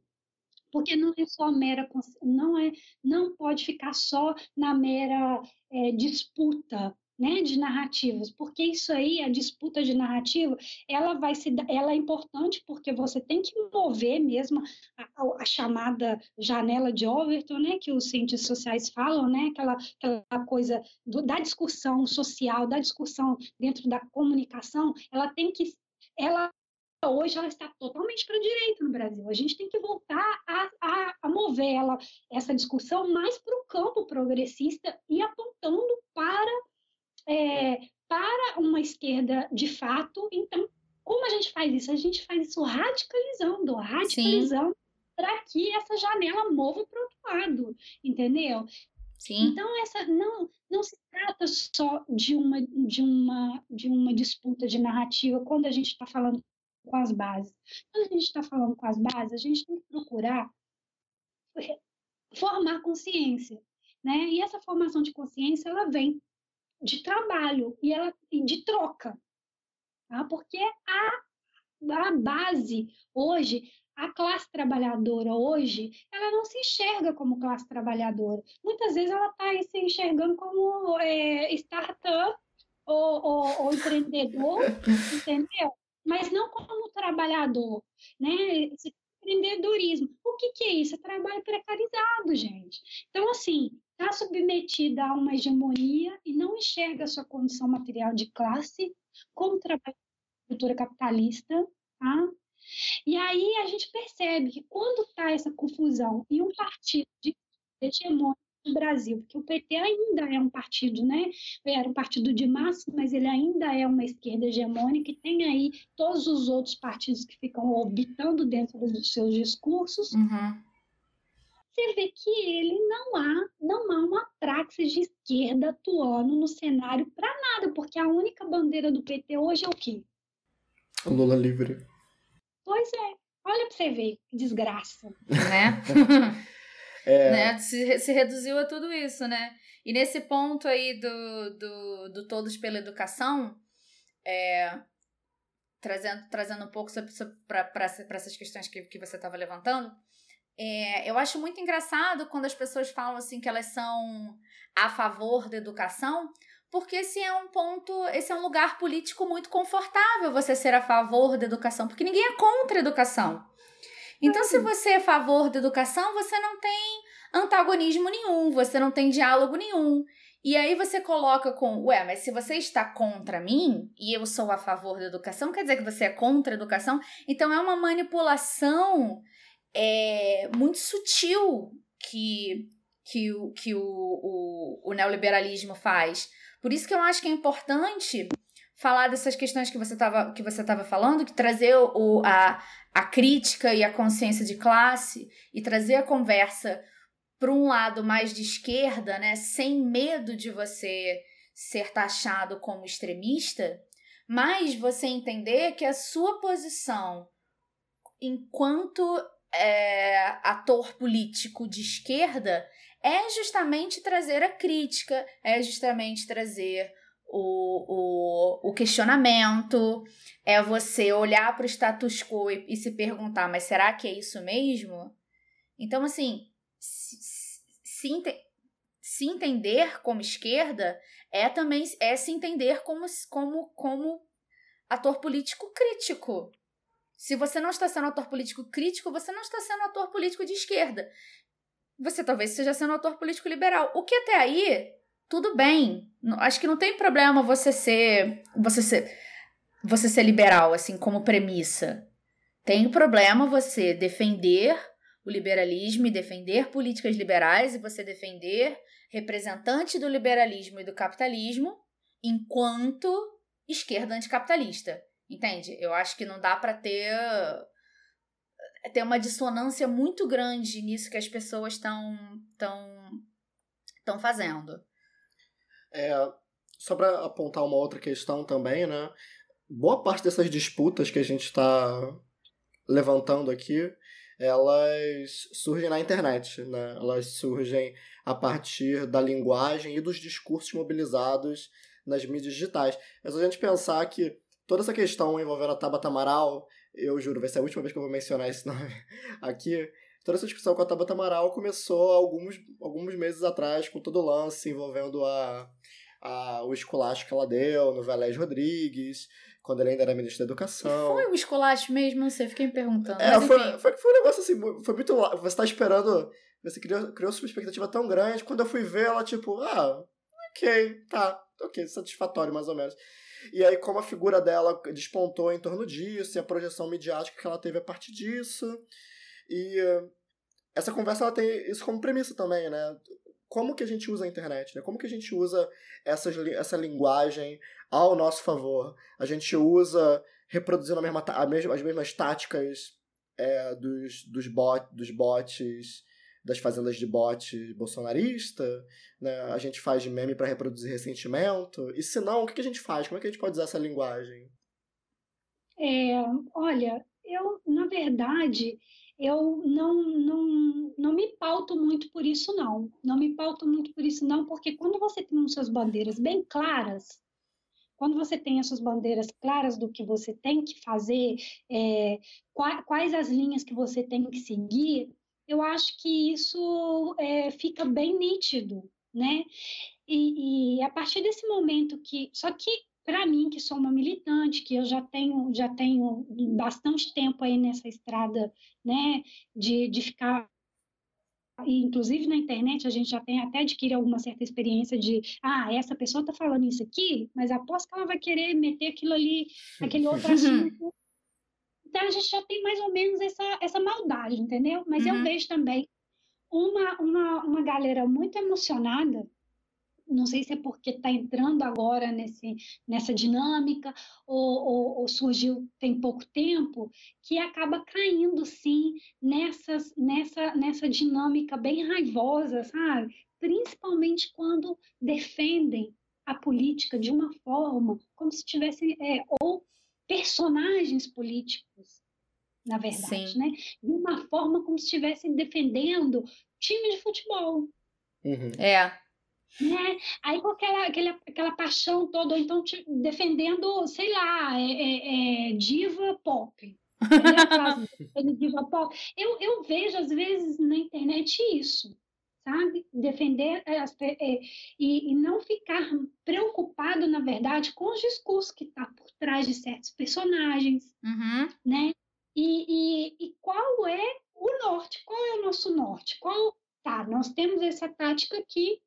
porque não é só mera não é não pode ficar só na mera é, disputa né, de narrativas, porque isso aí, a disputa de narrativa, ela vai se, ela é importante porque você tem que mover mesmo a, a chamada janela de Overton, né, que os cientistas sociais falam, né, aquela, aquela coisa do, da discussão social, da discussão dentro da comunicação, ela tem que, ela hoje ela está totalmente para a direita no Brasil. A gente tem que voltar a, a, a mover ela, essa discussão mais para o campo progressista e apontando para, é, para uma esquerda de fato. Então, como a gente faz isso? A gente faz isso radicalizando, radicalizando para que essa janela mova para o outro lado, entendeu? Sim. Então essa não não se trata só de uma de uma de uma disputa de narrativa quando a gente está falando com as bases. Quando a gente está falando com as bases, a gente tem que procurar formar consciência, né? E essa formação de consciência ela vem de trabalho e ela de troca, tá? Porque a a base hoje a classe trabalhadora hoje, ela não se enxerga como classe trabalhadora. Muitas vezes ela está se enxergando como é, startup ou, ou, ou empreendedor, entendeu? Mas não como trabalhador, né? Esse empreendedorismo. O que, que é isso? É trabalho precarizado, gente. Então, assim, está submetida a uma hegemonia e não enxerga a sua condição material de classe como trabalho cultura capitalista, tá? E aí a gente percebe que quando está essa confusão e um partido de hegemônico no Brasil, porque o PT ainda é um partido, né? Era um partido de massa, mas ele ainda é uma esquerda hegemônica e tem aí todos os outros partidos que ficam orbitando dentro dos seus discursos. Uhum. Você vê que ele não há, não há uma praxis de esquerda atuando no cenário para nada, porque a única bandeira do PT hoje é o quê? O Lula livre. Pois é. Olha para você ver que desgraça. Né? É... Né? Se, se reduziu a tudo isso, né? E nesse ponto aí do, do, do Todos pela Educação, é, trazendo, trazendo um pouco para essas questões que, que você estava levantando, é, eu acho muito engraçado quando as pessoas falam assim que elas são a favor da educação, porque esse é um ponto, esse é um lugar político muito confortável você ser a favor da educação, porque ninguém é contra a educação. Então, se você é a favor da educação, você não tem antagonismo nenhum, você não tem diálogo nenhum. E aí você coloca com, ué, mas se você está contra mim e eu sou a favor da educação, quer dizer que você é contra a educação? Então é uma manipulação é, muito sutil que, que, o, que o, o, o neoliberalismo faz. Por isso que eu acho que é importante falar dessas questões que você estava que você falando, que trazer o, a, a crítica e a consciência de classe e trazer a conversa para um lado mais de esquerda, né, sem medo de você ser taxado como extremista, mas você entender que a sua posição enquanto é, ator político de esquerda é justamente trazer a crítica, é justamente trazer o, o, o questionamento, é você olhar para o status quo e, e, se perguntar, mas será que é isso mesmo? Então, assim, se, se, se entender como esquerda é também é se entender como, como, como ator político crítico. Se você não está sendo ator político crítico, você não está sendo ator político de esquerda. Você talvez seja sendo ator político liberal. O que até aí tudo bem. Acho que não tem problema você ser você ser você ser liberal assim como premissa. Tem problema você defender o liberalismo e defender políticas liberais e você defender representante do liberalismo e do capitalismo enquanto esquerda anticapitalista. Entende? Eu acho que não dá para ter ter uma dissonância muito grande nisso que as pessoas estão tão, tão fazendo. É, só para apontar uma outra questão também, né? Boa parte dessas disputas que a gente está levantando aqui, elas surgem na internet, né? Elas surgem a partir da linguagem e dos discursos mobilizados nas mídias digitais. É só a gente pensar que toda essa questão envolvendo a Tabata Amaral, eu juro, vai ser a última vez que eu vou mencionar esse nome aqui, toda essa discussão com a Tabata Amaral começou alguns, alguns meses atrás, com todo o lance envolvendo a, a, o esculacho que ela deu no Velés Rodrigues, quando ele ainda era ministro da Educação. E foi o esculacho mesmo? Não sei, fiquei me perguntando. É, foi, foi, foi, um negócio assim, foi muito. Você tá esperando. Você criou, criou uma expectativa tão grande. Quando eu fui ver, ela, tipo, ah, ok, tá, ok, satisfatório mais ou menos. E aí, como a figura dela despontou em torno disso, e a projeção midiática que ela teve a partir disso. E uh, essa conversa ela tem isso como premissa também, né? Como que a gente usa a internet, né? Como que a gente usa essa essa linguagem ao nosso favor? A gente usa reproduzindo a mesma, a mesma, as mesmas táticas é, dos, dos, bot, dos bots, das fazendas de bot bolsonarista, né? A gente faz meme para reproduzir ressentimento. E se não, o que, que a gente faz? Como é que a gente pode usar essa linguagem? É, olha, eu, na verdade, eu não, não, não me pauto muito por isso, não. Não me pauto muito por isso, não, porque quando você tem as suas bandeiras bem claras, quando você tem as suas bandeiras claras do que você tem que fazer, é, quais as linhas que você tem que seguir, eu acho que isso é, fica bem nítido, né? E, e, a partir desse momento que. Só que para mim, que sou uma militante, que eu já tenho, já tenho bastante tempo aí nessa estrada, né, de, de ficar inclusive na internet a gente já tem até adquire alguma certa experiência de ah, essa pessoa está falando isso aqui, mas aposto que ela vai querer meter aquilo ali, aquele outro assunto. Então a gente já tem mais ou menos essa, essa maldade, entendeu? Mas uhum. eu vejo também uma, uma, uma galera muito emocionada não sei se é porque está entrando agora nesse, nessa dinâmica ou, ou, ou, surgiu tem pouco tempo, que acaba caindo sim nessas, nessa, nessa dinâmica bem raivosa, sabe? Principalmente quando defendem a política de uma forma como se tivessem, é, ou personagens políticos, na verdade, sim. né? De uma forma como se estivessem defendendo time de futebol. Uhum. É, né? Aí com aquela, aquela, aquela paixão toda, então te, defendendo, sei lá, é, é, é diva pop. diva pop. Eu, eu vejo, às vezes, na internet isso, sabe? Defender as, é, e, e não ficar preocupado, na verdade, com os discursos que está por trás de certos personagens, uhum. né? E, e, e qual é o norte? Qual é o nosso norte? Qual tá, nós temos essa tática aqui,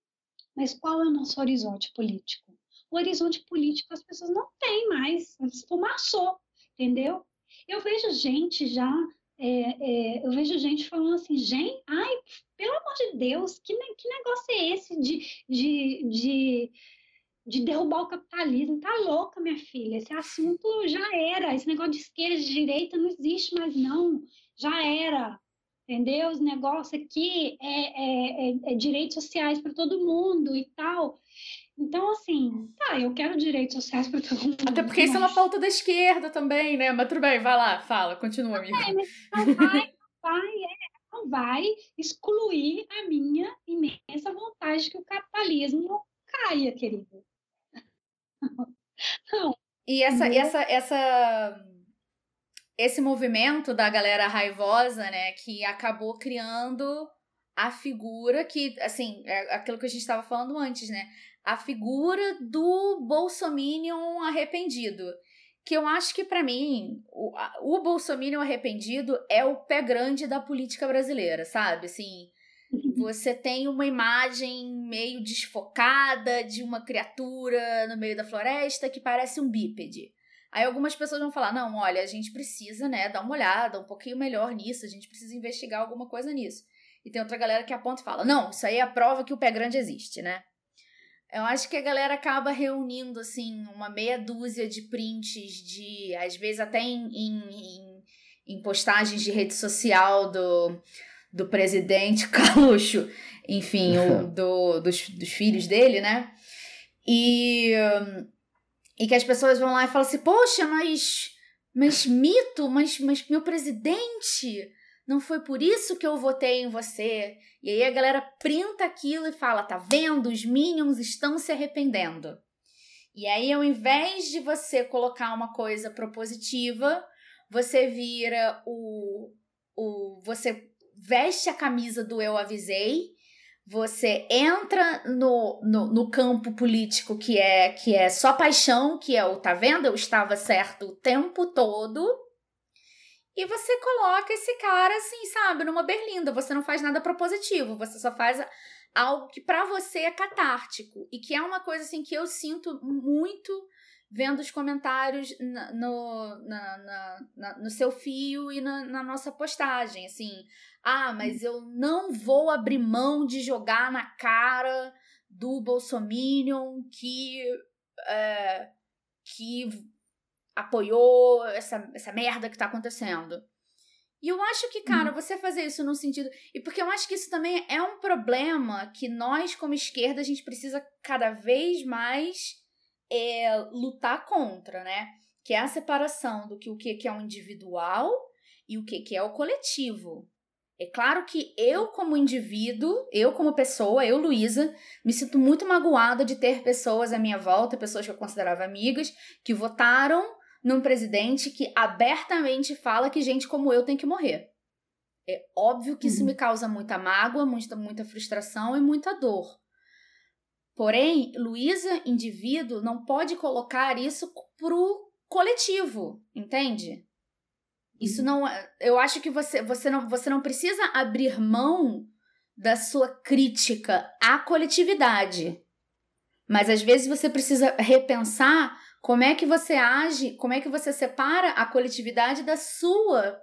mas qual é o nosso horizonte político? O horizonte político as pessoas não têm mais, esfumaçou, entendeu? Eu vejo gente já, é, é, eu vejo gente falando assim, gente, ai, pelo amor de Deus, que, que negócio é esse de, de, de, de derrubar o capitalismo? Tá louca, minha filha, esse assunto já era, esse negócio de esquerda, de direita não existe mais não, já era, entendeu? Os negócios aqui é, é, é, é direitos sociais para todo mundo e tal. Então, assim, tá, eu quero direitos sociais para todo mundo. Até porque isso é uma pauta da esquerda também, né? Mas tudo bem, vai lá, fala, continua, amiga. É, mas não vai, vai, é, não vai excluir a minha imensa vontade de que o capitalismo caia, querido. Não. E essa, essa, essa esse movimento da galera raivosa, né, que acabou criando a figura que, assim, é aquilo que a gente estava falando antes, né? A figura do bolsominion arrependido. Que eu acho que, para mim, o, o bolsominion arrependido é o pé grande da política brasileira, sabe? Assim, você tem uma imagem meio desfocada de uma criatura no meio da floresta que parece um bípede. Aí algumas pessoas vão falar: não, olha, a gente precisa, né, dar uma olhada um pouquinho melhor nisso, a gente precisa investigar alguma coisa nisso. E tem outra galera que aponta e fala: não, isso aí é a prova que o pé grande existe, né? Eu acho que a galera acaba reunindo, assim, uma meia dúzia de prints de, às vezes até em, em, em postagens de rede social do, do presidente Caluxo, enfim, o, do, dos, dos filhos dele, né? E. E que as pessoas vão lá e falam assim: Poxa, mas. Mas mito, mas, mas meu presidente, não foi por isso que eu votei em você. E aí a galera printa aquilo e fala: Tá vendo? Os Minions estão se arrependendo. E aí, ao invés de você colocar uma coisa propositiva, você vira o. o você veste a camisa do eu avisei você entra no, no, no, campo político que é que é só paixão, que é o tá vendo? Eu estava certo o tempo todo. E você coloca esse cara assim, sabe, numa berlinda. Você não faz nada propositivo, você só faz algo que para você é catártico e que é uma coisa assim que eu sinto muito vendo os comentários na, no, na, na, no seu fio e na, na nossa postagem, assim, ah, mas eu não vou abrir mão de jogar na cara do Bolsominion que é, que apoiou essa, essa merda que tá acontecendo. E eu acho que, cara, uhum. você fazer isso no sentido. E porque eu acho que isso também é um problema que nós, como esquerda, a gente precisa cada vez mais é, lutar contra, né? Que é a separação do que o que é o individual e o que é o coletivo. É claro que eu, como indivíduo, eu, como pessoa, eu, Luísa, me sinto muito magoada de ter pessoas à minha volta, pessoas que eu considerava amigas, que votaram num presidente que abertamente fala que gente como eu tem que morrer. É óbvio que uhum. isso me causa muita mágoa, muita, muita frustração e muita dor. Porém, Luísa, indivíduo, não pode colocar isso pro coletivo, entende? Isso não é, eu acho que você você não você não precisa abrir mão da sua crítica à coletividade. Mas às vezes você precisa repensar como é que você age, como é que você separa a coletividade da sua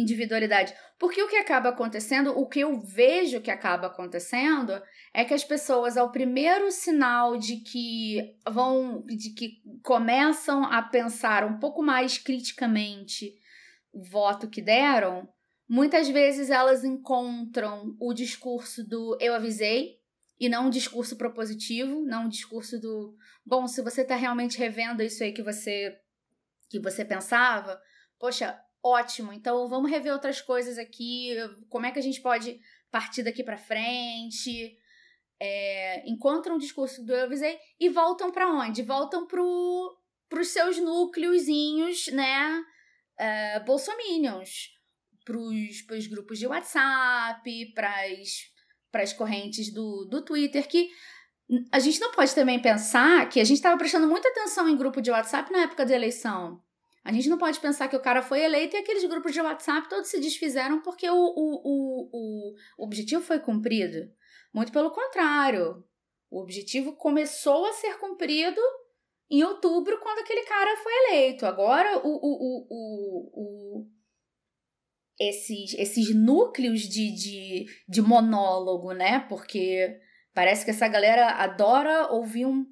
individualidade. Porque o que acaba acontecendo, o que eu vejo que acaba acontecendo, é que as pessoas, ao primeiro sinal de que vão, de que começam a pensar um pouco mais criticamente o voto que deram, muitas vezes elas encontram o discurso do eu avisei e não um discurso propositivo, não um discurso do bom, se você está realmente revendo isso aí que você que você pensava, poxa, ótimo, então vamos rever outras coisas aqui, como é que a gente pode partir daqui para frente? É, encontram o discurso do eu avisei e voltam para onde? Voltam para os seus núcleozinhos, né? uh, bolsominions para os grupos de WhatsApp, para as correntes do, do Twitter, que a gente não pode também pensar que a gente estava prestando muita atenção em grupo de WhatsApp na época da eleição. A gente não pode pensar que o cara foi eleito e aqueles grupos de WhatsApp todos se desfizeram porque o, o, o, o objetivo foi cumprido. Muito pelo contrário. O objetivo começou a ser cumprido em outubro, quando aquele cara foi eleito. Agora, o, o, o, o, esses, esses núcleos de, de, de monólogo, né? Porque parece que essa galera adora ouvir, um,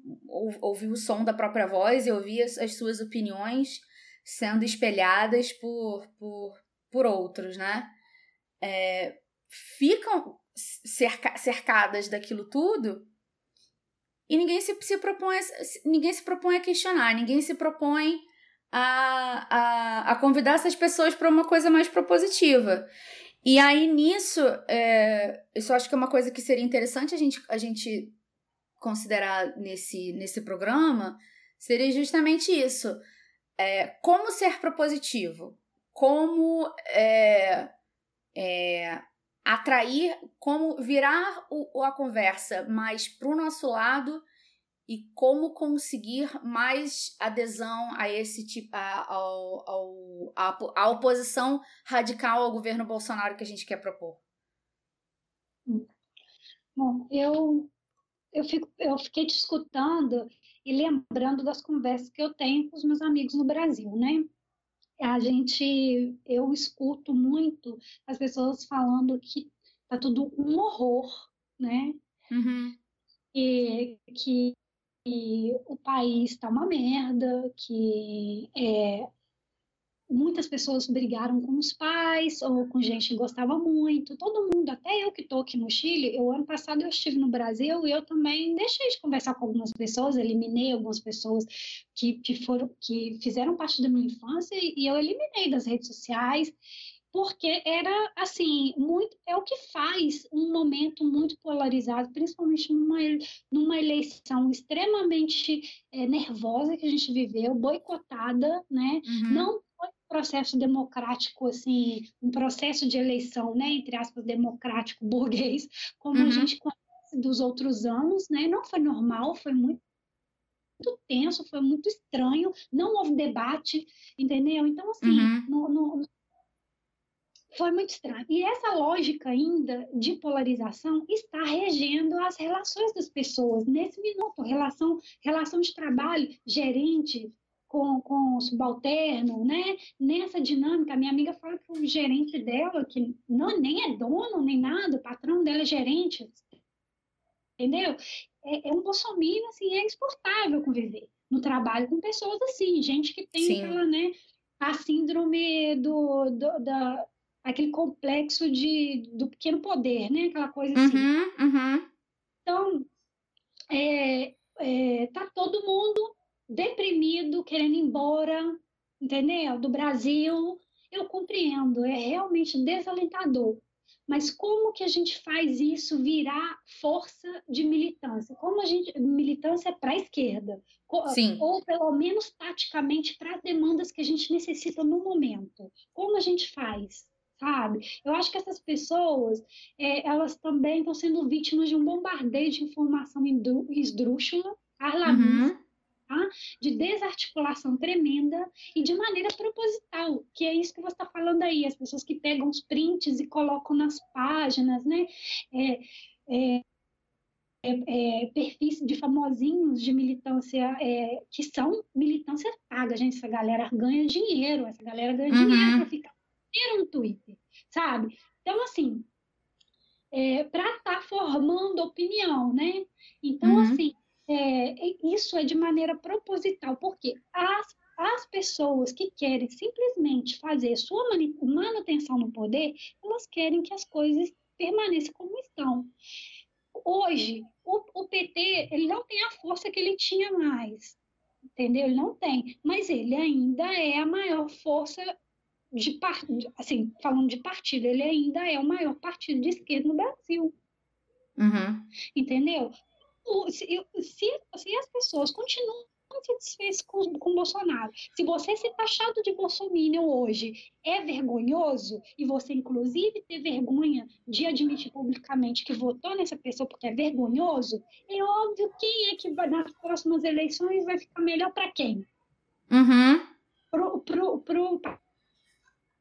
ouvir o som da própria voz e ouvir as, as suas opiniões sendo espelhadas por, por, por outros, né? É, ficam cerca, cercadas daquilo tudo e ninguém se, se propõe ninguém se propõe a questionar, ninguém se propõe a, a, a convidar essas pessoas para uma coisa mais propositiva. E aí, nisso, é, isso acho que é uma coisa que seria interessante a gente, a gente considerar nesse, nesse programa, seria justamente isso. É, como ser propositivo? Como é, é, atrair, como virar o, a conversa mais para o nosso lado e como conseguir mais adesão a esse tipo a, ao, ao, a, a oposição radical ao governo Bolsonaro que a gente quer propor? Bom, eu eu, fico, eu fiquei te escutando e lembrando das conversas que eu tenho com os meus amigos no Brasil, né? A gente, eu escuto muito as pessoas falando que tá tudo um horror, né? Uhum. E que que o país está uma merda, que é, muitas pessoas brigaram com os pais ou com gente que gostava muito, todo mundo, até eu que estou aqui no Chile, eu ano passado eu estive no Brasil e eu também deixei de conversar com algumas pessoas, eliminei algumas pessoas que, que foram que fizeram parte da minha infância e eu eliminei das redes sociais porque era assim muito é o que faz um momento muito polarizado, principalmente numa, numa eleição extremamente é, nervosa que a gente viveu, boicotada, né? Uhum. Não processo democrático assim, um processo de eleição, né? Entre aspas, democrático burguês, como uhum. a gente conhece dos outros anos, né? Não foi normal, foi muito muito tenso, foi muito estranho, não houve debate, entendeu? Então, assim, uhum. no, no, foi muito estranho. E essa lógica ainda de polarização está regendo as relações das pessoas nesse minuto. Relação, relação de trabalho, gerente com, com o subalterno, né? Nessa dinâmica, minha amiga fala que o gerente dela, que não, nem é dono nem nada, o patrão dela é gerente, entendeu? É, é um bolsominion, assim, é exportável conviver no trabalho com pessoas assim, gente que tem Sim. aquela, né, a síndrome do, do da aquele complexo de, do pequeno poder, né? Aquela coisa assim. Uhum, uhum. Então, é, é, tá todo mundo deprimido, querendo ir embora, entendeu? Do Brasil. Eu compreendo, é realmente desalentador. Mas como que a gente faz isso virar força de militância? Como a gente militância para a esquerda? Sim. Ou pelo menos taticamente para as demandas que a gente necessita no momento. Como a gente faz? sabe? Eu acho que essas pessoas, é, elas também estão sendo vítimas de um bombardeio de informação esdrúxula, alarmista, uhum. Tá? de desarticulação tremenda e de maneira proposital, que é isso que você está falando aí, as pessoas que pegam os prints e colocam nas páginas, né? É, é, é, é, perfis de famosinhos de militância é, que são militância paga, gente. Essa galera ganha dinheiro, essa galera ganha uhum. dinheiro para ficar ter um Twitter, sabe? Então, assim, é, para estar tá formando opinião, né? Então, uhum. assim, é, isso é de maneira proposital, porque as, as pessoas que querem simplesmente fazer sua manutenção no poder, elas querem que as coisas permaneçam como estão. Hoje, o, o PT ele não tem a força que ele tinha mais, entendeu? Ele não tem, mas ele ainda é a maior força de assim, falando de partido, ele ainda é o maior partido de esquerda no Brasil. Uhum. Entendeu? Se, se, se, as pessoas continuam satisfeitas com, com Bolsonaro, se você ser taxado de bolsominion hoje é vergonhoso, e você inclusive ter vergonha de admitir publicamente que votou nessa pessoa porque é vergonhoso, é óbvio quem é que vai, nas próximas eleições vai ficar melhor para quem? Uhum pro, pro, pro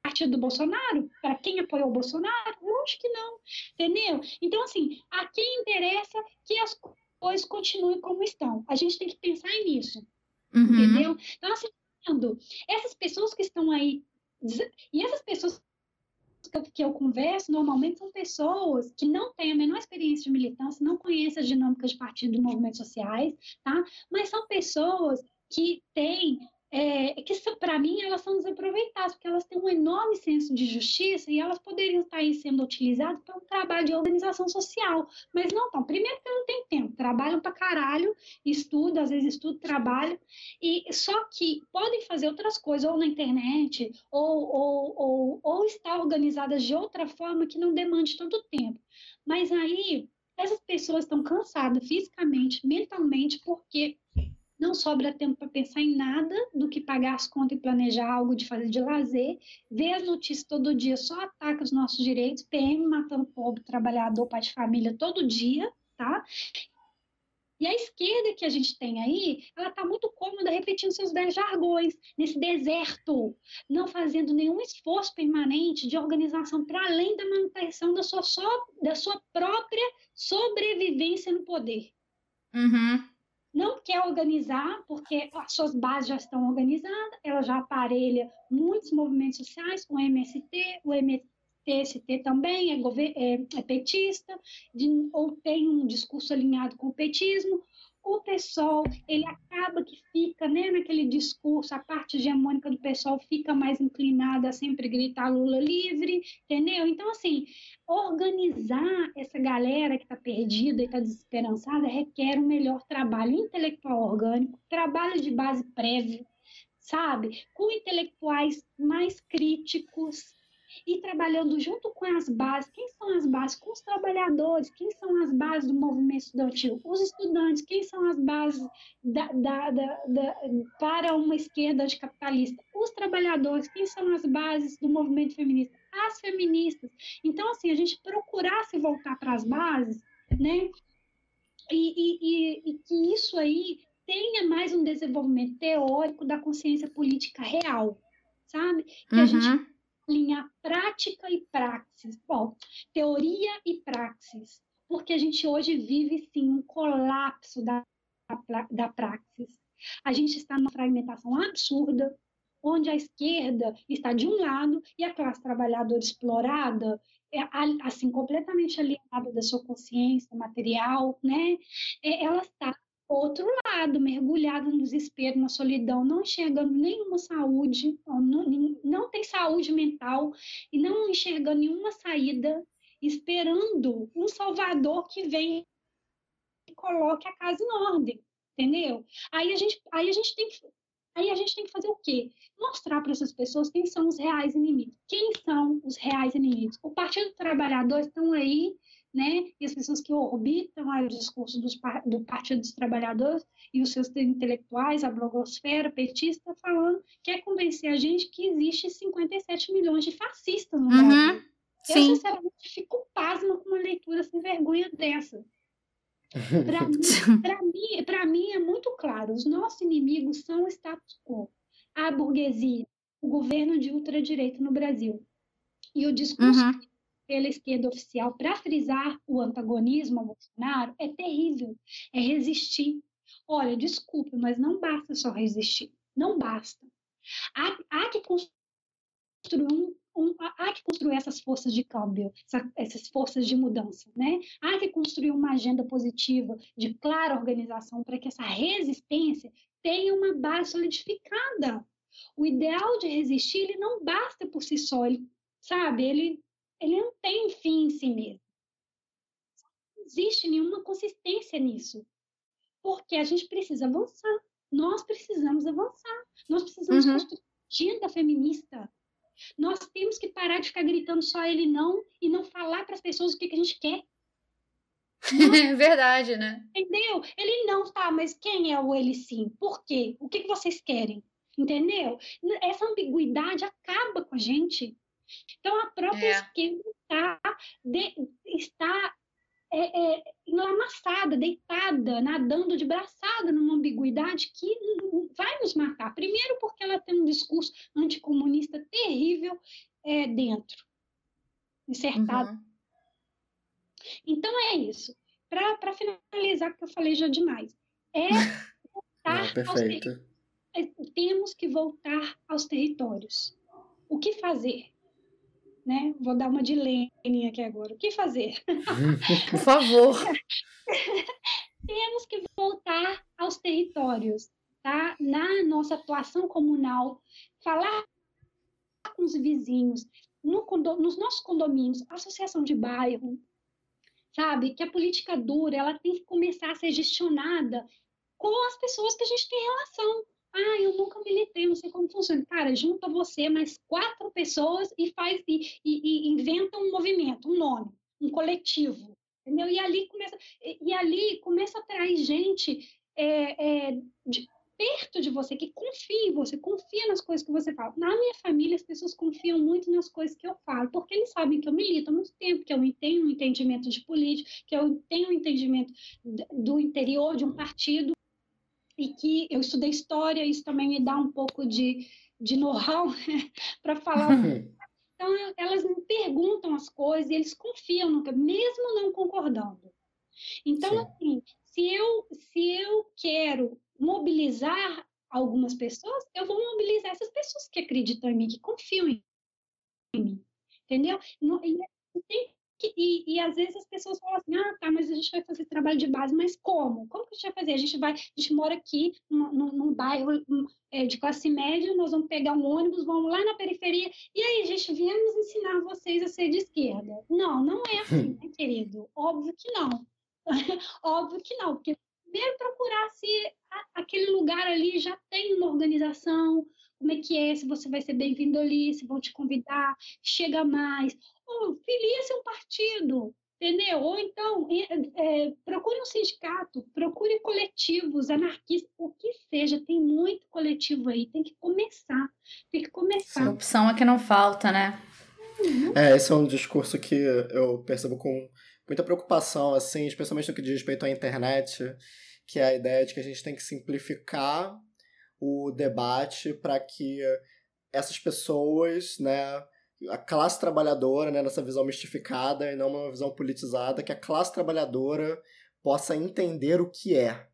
partido do Bolsonaro? Para quem apoiou o Bolsonaro? Lógico que não, entendeu? Então, assim, a quem interessa que as coisas continuem como estão. A gente tem que pensar nisso, uhum. entendeu? Então, assim, essas pessoas que estão aí, e essas pessoas que eu, que eu, converso normalmente são pessoas que não têm a menor experiência de militância, não conhecem as dinâmicas de partido e movimentos sociais, tá? Mas são pessoas que têm é, que para mim elas são desaproveitadas, porque elas têm um enorme senso de justiça e elas poderiam estar aí sendo utilizadas para um trabalho de organização social, mas não estão. Primeiro que não tem tempo, trabalham para caralho, estudam, às vezes estudam, trabalham, e só que podem fazer outras coisas, ou na internet, ou, ou, ou, ou estar organizadas de outra forma que não demande tanto tempo. Mas aí essas pessoas estão cansadas fisicamente, mentalmente, porque não sobra tempo para pensar em nada do que pagar as contas e planejar algo de fazer de lazer, ver as notícias todo dia, só ataca os nossos direitos, PM matando pobre, trabalhador, pai de família todo dia, tá? E a esquerda que a gente tem aí, ela está muito cômoda repetindo seus velhos jargões, nesse deserto, não fazendo nenhum esforço permanente de organização para além da manutenção da sua, só, da sua própria sobrevivência no poder. Uhum não quer organizar, porque as suas bases já estão organizadas, ela já aparelha muitos movimentos sociais, o MST, o MTST também é, é, é petista, de, ou tem um discurso alinhado com o petismo, o pessoal, ele acaba que fica, né, naquele discurso, a parte hegemônica do pessoal fica mais inclinada a sempre gritar Lula livre, entendeu? Então, assim, organizar essa galera que está perdida e está desesperançada requer um melhor trabalho intelectual orgânico, trabalho de base prévia, sabe? Com intelectuais mais críticos, e trabalhando junto com as bases. Quem são as bases? Com os trabalhadores. Quem são as bases do movimento estudantil? Os estudantes. Quem são as bases da, da, da, para uma esquerda anticapitalista? Os trabalhadores. Quem são as bases do movimento feminista? As feministas. Então, assim, a gente procurar se voltar para as bases, né? E, e, e, e que isso aí tenha mais um desenvolvimento teórico da consciência política real, sabe? Que uhum. a gente alinhar prática e praxis. Bom, teoria e praxis, porque a gente hoje vive sim um colapso da, da praxis. A gente está numa fragmentação absurda, onde a esquerda está de um lado e a classe trabalhadora explorada é, assim completamente alienada da sua consciência material, né? É, ela está outro lado, mergulhado no desespero, na solidão, não enxergando nenhuma saúde, não, não tem saúde mental e não enxergando nenhuma saída, esperando um salvador que venha e coloque a casa em ordem, entendeu? Aí a gente, aí a gente tem que Aí a gente tem que fazer o quê? Mostrar para essas pessoas quem são os reais inimigos. Quem são os reais inimigos? O Partido Trabalhador estão aí né? E as pessoas que orbitam o discurso dos, do Partido dos Trabalhadores e os seus intelectuais, a blogosfera petista, falando, quer convencer a gente que existe 57 milhões de fascistas no uhum. Brasil. Eu, sinceramente, fico pasma com uma leitura sem vergonha dessa. Para mim, mim, mim é muito claro, os nossos inimigos são o status quo, a burguesia, o governo de ultradireita no Brasil. E o discurso uhum pela esquerda oficial para frisar o antagonismo ao Bolsonaro é terrível, é resistir. Olha, desculpe, mas não basta só resistir, não basta. Há, há que construir um, um, há que construir essas forças de câmbio, essa, essas forças de mudança, né? Há que construir uma agenda positiva de clara organização para que essa resistência tenha uma base solidificada. O ideal de resistir ele não basta por si só, ele, sabe? Ele ele não tem fim em si mesmo. Não existe nenhuma consistência nisso. Porque a gente precisa avançar. Nós precisamos avançar. Nós precisamos uhum. construir agenda feminista. Nós temos que parar de ficar gritando só ele não e não falar para as pessoas o que, que a gente quer. É verdade, né? Entendeu? Ele não tá, mas quem é o ele sim? Por quê? O que, que vocês querem? Entendeu? Essa ambiguidade acaba com a gente. Então, a própria é. esquerda está, de, está é, é, lamaçada, deitada, nadando de braçada numa ambiguidade que vai nos matar. Primeiro, porque ela tem um discurso anticomunista terrível é, dentro, insertado. Uhum. Então é isso. Para finalizar, porque eu falei já demais, é voltar Não, perfeito. Aos é, temos que voltar aos territórios. O que fazer? Né? Vou dar uma de Lênin aqui agora. O que fazer? Por favor. Temos que voltar aos territórios, tá? Na nossa atuação comunal, falar com os vizinhos, no nos nossos condomínios, associação de bairro, sabe? Que a política dura, ela tem que começar a ser gestionada com as pessoas que a gente tem relação. Ah, eu nunca militei, não sei como funciona. Cara, junta você mais quatro pessoas e faz e, e, e inventa um movimento, um nome, um coletivo, entendeu? E ali começa e, e ali começa a atrair gente é, é, de, perto de você que confia em você, confia nas coisas que você fala. Na minha família as pessoas confiam muito nas coisas que eu falo, porque eles sabem que eu milito há muito tempo, que eu tenho um entendimento de política, que eu tenho um entendimento do interior de um partido e que eu estudei história, isso também me dá um pouco de, de know-how para falar. Então, elas me perguntam as coisas e eles confiam no que, mesmo não concordando. Então, Sim. assim, se eu, se eu quero mobilizar algumas pessoas, eu vou mobilizar essas pessoas que acreditam em mim, que confiam em mim. Entendeu? E tem que, e, e, às vezes as pessoas falam assim, ah, tá, mas a gente vai fazer trabalho de base, mas como? Como que a gente vai fazer? A gente vai, a gente mora aqui num, num bairro é, de classe média, nós vamos pegar um ônibus, vamos lá na periferia, e aí, a gente, viemos ensinar vocês a ser de esquerda. Não, não é assim, né, querido? Óbvio que não. Óbvio que não, porque primeiro procurar se aquele lugar ali já tem uma organização, como é que é, se você vai ser bem-vindo ali, se vão te convidar, chega mais. Oh, filia-se um partido, entendeu? Ou então, é, procure um sindicato, procure coletivos, anarquistas, o que seja, tem muito coletivo aí, tem que começar, tem que começar. A opção é que não falta, né? Uhum. É, esse é um discurso que eu percebo com muita preocupação, assim, especialmente no que diz respeito à internet, que é a ideia de que a gente tem que simplificar o debate para que essas pessoas, né, a classe trabalhadora, né, nessa visão mistificada e não uma visão politizada, que a classe trabalhadora possa entender o que é.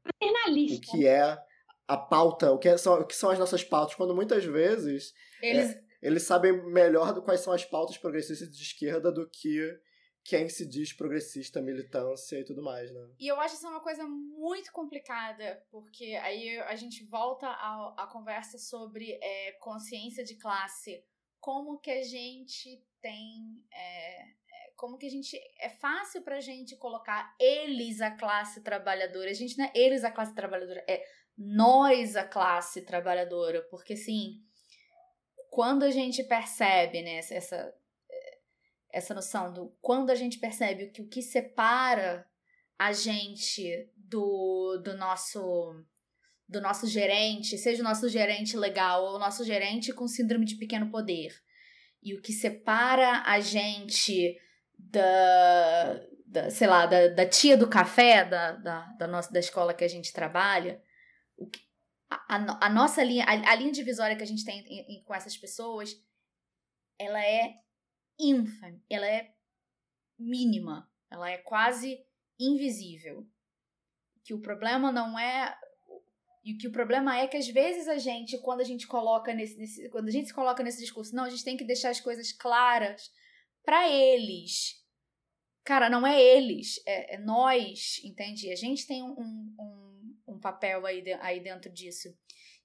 O que é a pauta, o que, é, são, o que são as nossas pautas, quando muitas vezes eles, é, eles sabem melhor do quais são as pautas progressistas de esquerda do que quem se diz progressista, militância e tudo mais, né? E eu acho isso uma coisa muito complicada, porque aí a gente volta à, à conversa sobre é, consciência de classe. Como que a gente tem. É, é, como que a gente. É fácil pra gente colocar eles a classe trabalhadora. A gente não é eles a classe trabalhadora, é nós a classe trabalhadora. Porque assim. Quando a gente percebe né, essa, essa noção do quando a gente percebe que o que separa a gente do, do nosso do nosso gerente, seja o nosso gerente legal ou o nosso gerente com síndrome de pequeno poder. E o que separa a gente da, da sei lá, da, da tia do café da, da, da, nossa, da escola que a gente trabalha, o que, a, a, a nossa linha, a, a, linha divisória que a gente tem em, em, com essas pessoas, ela é ínfime, ela é mínima, ela é quase invisível. Que o problema não é e que o problema é que às vezes a gente, quando a gente coloca nesse, nesse quando a gente se coloca nesse discurso, não, a gente tem que deixar as coisas claras para eles. Cara, não é eles, é, é nós, entende? A gente tem um, um, um papel aí, de, aí dentro disso.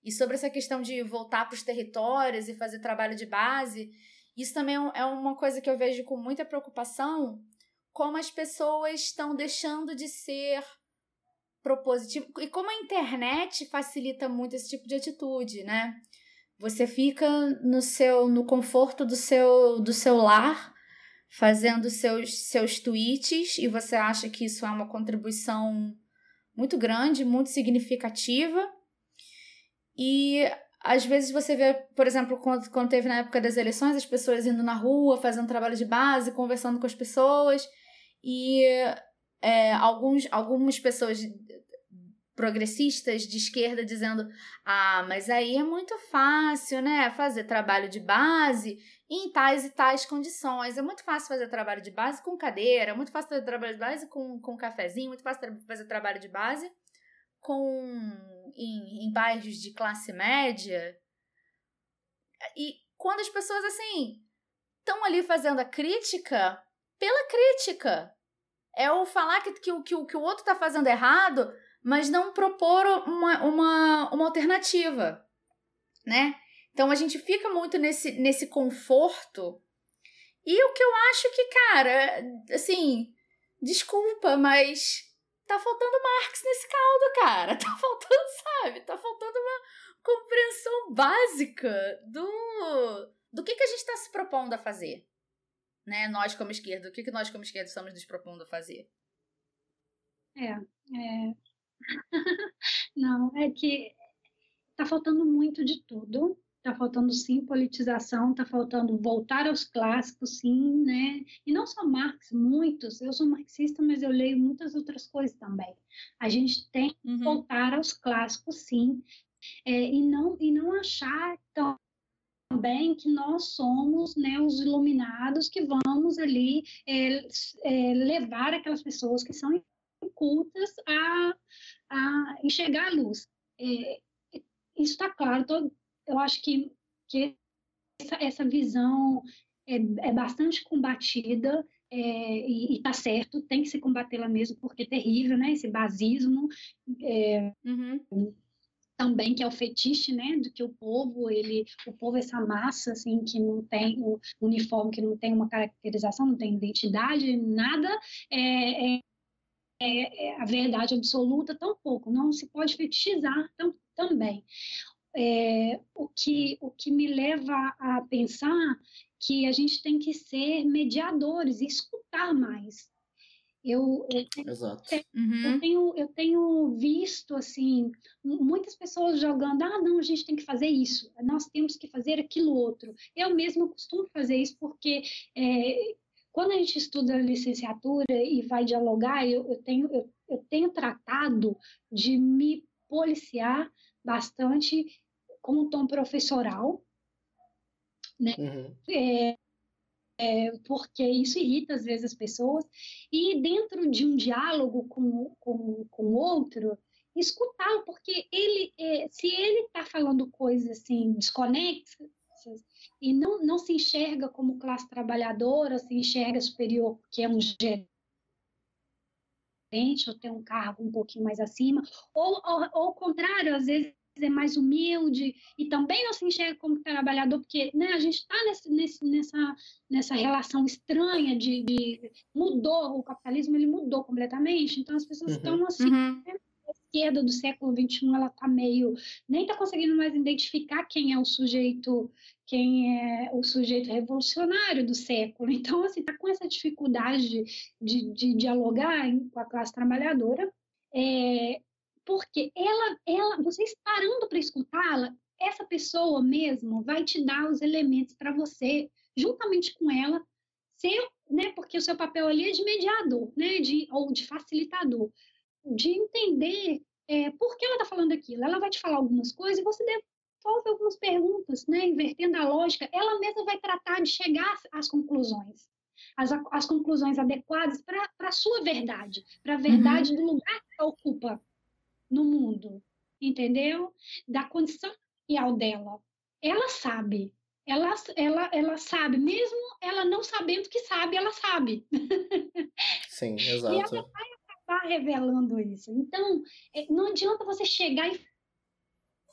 E sobre essa questão de voltar para os territórios e fazer trabalho de base, isso também é, é uma coisa que eu vejo com muita preocupação, como as pessoas estão deixando de ser propositivo e como a internet facilita muito esse tipo de atitude, né? Você fica no seu no conforto do seu do seu lar, fazendo seus seus tweets e você acha que isso é uma contribuição muito grande, muito significativa. E às vezes você vê, por exemplo, quando, quando teve na época das eleições, as pessoas indo na rua, fazendo trabalho de base, conversando com as pessoas, e é, alguns, algumas pessoas progressistas de esquerda dizendo: ah, mas aí é muito fácil, né? Fazer trabalho de base em tais e tais condições. É muito fácil fazer trabalho de base com cadeira, é muito fácil fazer trabalho de base com, com cafezinho, muito fácil fazer trabalho de base com em, em bairros de classe média. E quando as pessoas assim estão ali fazendo a crítica pela crítica. É o falar que, que, que, que o outro está fazendo errado, mas não propor uma, uma, uma alternativa, né? Então a gente fica muito nesse, nesse conforto. E o que eu acho que, cara, assim, desculpa, mas tá faltando Marx nesse caldo, cara. Tá faltando, sabe? Tá faltando uma compreensão básica do, do que, que a gente está se propondo a fazer. Né? Nós, como esquerda, o que, que nós, como esquerda, estamos nos propondo a fazer? É, é... Não, é que tá faltando muito de tudo. Tá faltando sim politização, tá faltando voltar aos clássicos, sim, né? E não só Marx, muitos. Eu sou marxista, mas eu leio muitas outras coisas também. A gente tem que uhum. voltar aos clássicos, sim, é, e não e não achar tão também que nós somos né, os iluminados que vamos ali é, é, levar aquelas pessoas que são incultas a, a enxergar a luz. É, isso está claro, tô, eu acho que, que essa, essa visão é, é bastante combatida é, e está certo, tem que se combatê-la mesmo, porque é terrível, né? Esse basismo. É, uhum também que é o fetiche, né, do que o povo, ele, o povo essa massa assim que não tem o uniforme, que não tem uma caracterização, não tem identidade, nada é, é, é, é a verdade absoluta, tampouco, não se pode fetichizar tam, também. É, o, que, o que me leva a pensar que a gente tem que ser mediadores e escutar mais, eu, eu, Exato. Uhum. eu, tenho, eu tenho visto assim muitas pessoas jogando, ah, não, a gente tem que fazer isso, nós temos que fazer aquilo outro. Eu mesma costumo fazer isso porque é, quando a gente estuda licenciatura e vai dialogar, eu, eu, tenho, eu, eu tenho tratado de me policiar bastante com o tom professoral, né? Uhum. É, é, porque isso irrita às vezes as pessoas. E dentro de um diálogo com, com, com outro, escutá-lo, porque ele, é, se ele está falando coisas assim desconexas e não, não se enxerga como classe trabalhadora, se enxerga superior, que é um gerente ou tem um cargo um pouquinho mais acima, ou ao contrário, às vezes é mais humilde e também não se enxerga como trabalhador, porque né, a gente está nessa, nessa relação estranha de, de, mudou, o capitalismo ele mudou completamente, então as pessoas uhum. estão assim, uhum. né, a esquerda do século XXI ela está meio, nem está conseguindo mais identificar quem é o sujeito, quem é o sujeito revolucionário do século, então assim, está com essa dificuldade de, de, de dialogar com a classe trabalhadora, é, porque ela, ela, vocês parando para escutá-la, essa pessoa mesmo vai te dar os elementos para você, juntamente com ela, ser, né, porque o seu papel ali é de mediador, né, de, ou de facilitador, de entender é, por que ela está falando aquilo. Ela vai te falar algumas coisas e você devolve algumas perguntas, né, invertendo a lógica, ela mesma vai tratar de chegar às conclusões. As, as conclusões adequadas para a sua verdade, para a verdade uhum. do lugar que ela ocupa no mundo, entendeu? Da condição real dela. Ela sabe. Ela, ela, ela sabe, mesmo ela não sabendo que sabe, ela sabe. Sim, exato. e ela vai acabar revelando isso. Então, é, não adianta você chegar e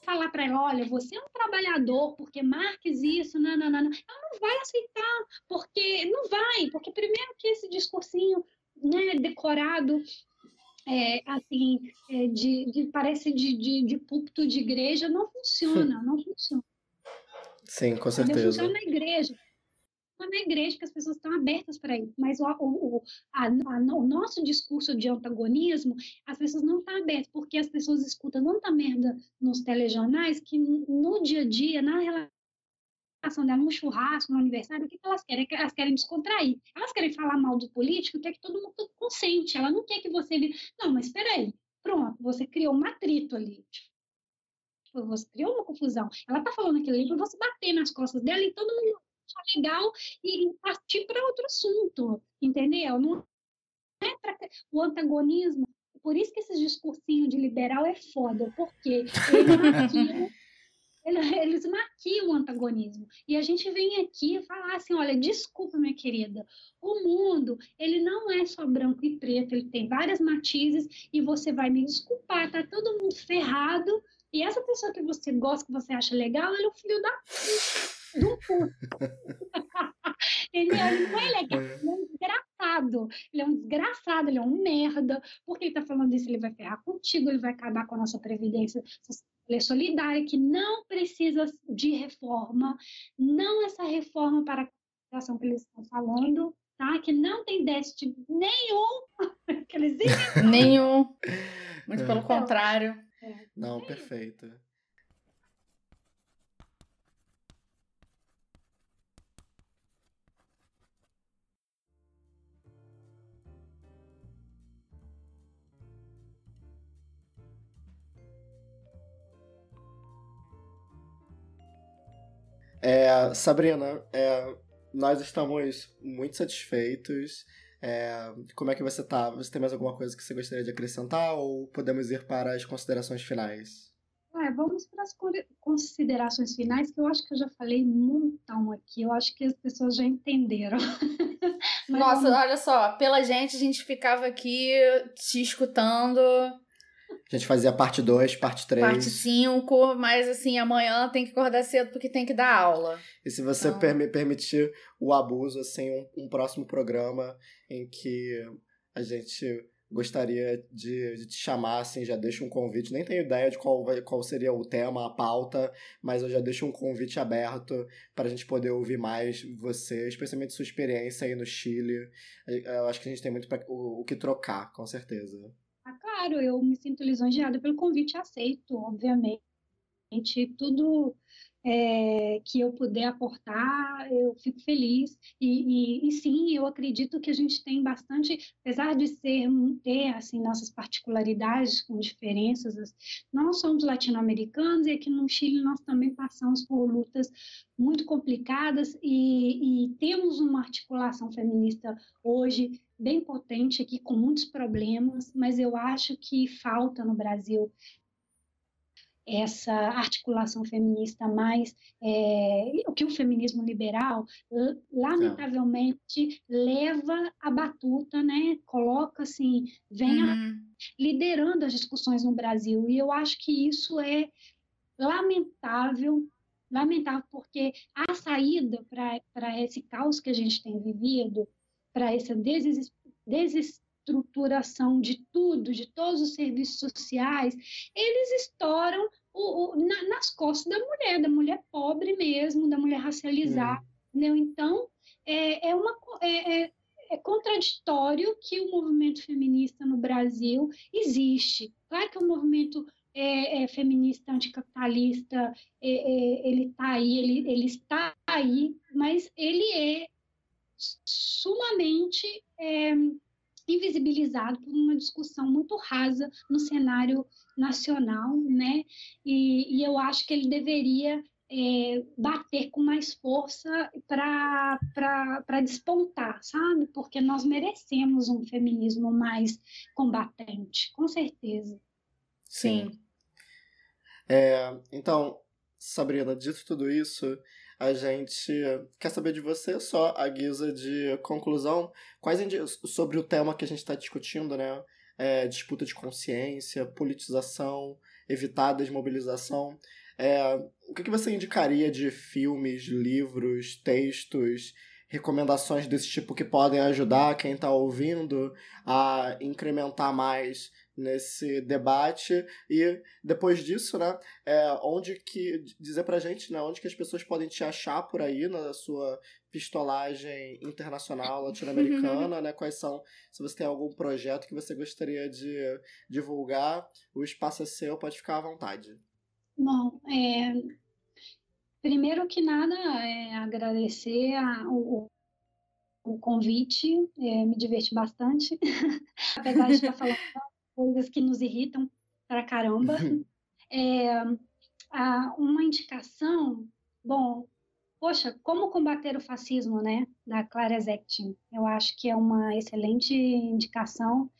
falar para ela, olha, você é um trabalhador, porque Marx isso, não, não, não, não. Ela não vai aceitar, porque não vai, porque primeiro que esse discursinho né, decorado é, assim, é, de, de, parece de, de, de púlpito de igreja, não funciona, não funciona. Sim, com certeza. Funciona na igreja. Funciona na igreja, que as pessoas estão abertas para isso. Mas o, o, a, a, o nosso discurso de antagonismo, as pessoas não estão abertas, porque as pessoas escutam tanta merda nos telejornais que no dia a dia, na ação dela num churrasco, no aniversário, o que, que elas querem? Elas querem descontrair. Elas querem falar mal do político, quer que todo mundo consente. Ela não quer que você... Não, mas espera aí. Pronto, você criou um atrito ali. Tipo, você criou uma confusão. Ela tá falando aquilo ali para você bater nas costas dela e todo mundo achar legal e partir para outro assunto, entendeu? Não é pra... o antagonismo. Por isso que esses discursinhos de liberal é foda, porque ele eles maquiam o antagonismo. E a gente vem aqui falar assim, olha, desculpa, minha querida, o mundo, ele não é só branco e preto, ele tem várias matizes e você vai me desculpar, tá todo mundo ferrado e essa pessoa que você gosta, que você acha legal, ele é o filho da do ele, ele não é legal, ele é um desgraçado. Ele é um desgraçado, ele é um merda. Porque ele tá falando isso, ele vai ferrar contigo, ele vai acabar com a nossa previdência ela é solidária, que não precisa de reforma, não essa reforma para a educação que eles estão falando, tá? Que não tem déficit nenhum. que eles nenhum. Muito pelo então, contrário. É. Não, perfeito. É, Sabrina, é, nós estamos muito satisfeitos. É, como é que você tá? Você tem mais alguma coisa que você gostaria de acrescentar ou podemos ir para as considerações finais? É, vamos para as considerações finais, que eu acho que eu já falei um montão aqui. Eu acho que as pessoas já entenderam. Nossa, vamos... olha só, pela gente, a gente ficava aqui te escutando a gente fazia parte 2, parte 3. Parte 5, mas assim, amanhã tem que acordar cedo porque tem que dar aula. E se você então... per permitir o abuso, assim, um, um, próximo programa em que a gente gostaria de, de, te chamar, assim, já deixo um convite. Nem tenho ideia de qual, vai, qual seria o tema, a pauta, mas eu já deixo um convite aberto para a gente poder ouvir mais você, especialmente sua experiência aí no Chile. Eu acho que a gente tem muito pra, o, o que trocar, com certeza claro, eu me sinto lisonjeada pelo convite, aceito, obviamente. Tudo é, que eu puder aportar, eu fico feliz. E, e, e, sim, eu acredito que a gente tem bastante, apesar de ser, ter assim, nossas particularidades com diferenças, nós somos latino-americanos e aqui no Chile nós também passamos por lutas muito complicadas e, e temos uma articulação feminista hoje bem potente aqui, com muitos problemas, mas eu acho que falta no Brasil essa articulação feminista mais é, o que o feminismo liberal lamentavelmente leva a batuta, né? Coloca assim, vem uhum. liderando as discussões no Brasil e eu acho que isso é lamentável, lamentável porque a saída para esse caos que a gente tem vivido, para essa desestruturação de tudo, de todos os serviços sociais, eles estouram o, o, na, nas costas da mulher, da mulher pobre mesmo, da mulher racializada. Né? Então, é, é, uma, é, é, é, contraditório que o movimento feminista no Brasil existe. Claro que o movimento é, é feminista anticapitalista, é, é, ele está aí, ele, ele está aí, mas ele é sumamente invisibilizado por uma discussão muito rasa no cenário nacional, né? E, e eu acho que ele deveria é, bater com mais força para despontar, sabe? Porque nós merecemos um feminismo mais combatente, com certeza. Sim. É, então, Sabrina, dito tudo isso, a gente quer saber de você só a guisa de conclusão, quais sobre o tema que a gente está discutindo, né? É, disputa de consciência, politização, evitar desmobilização. É, o que, que você indicaria de filmes, livros, textos, recomendações desse tipo que podem ajudar quem está ouvindo a incrementar mais nesse debate. E depois disso, né, é, onde que dizer pra gente, né, onde que as pessoas podem te achar por aí na sua pistolagem internacional latino-americana, né, quais são, se você tem algum projeto que você gostaria de divulgar, o espaço é seu, pode ficar à vontade. Bom, é, primeiro que nada, é agradecer a, o, o convite, é, me diverti bastante, apesar de estar falando coisas que nos irritam pra caramba. É, a, uma indicação, bom, poxa, como combater o fascismo, né, da Clara Zetkin. Eu acho que é uma excelente indicação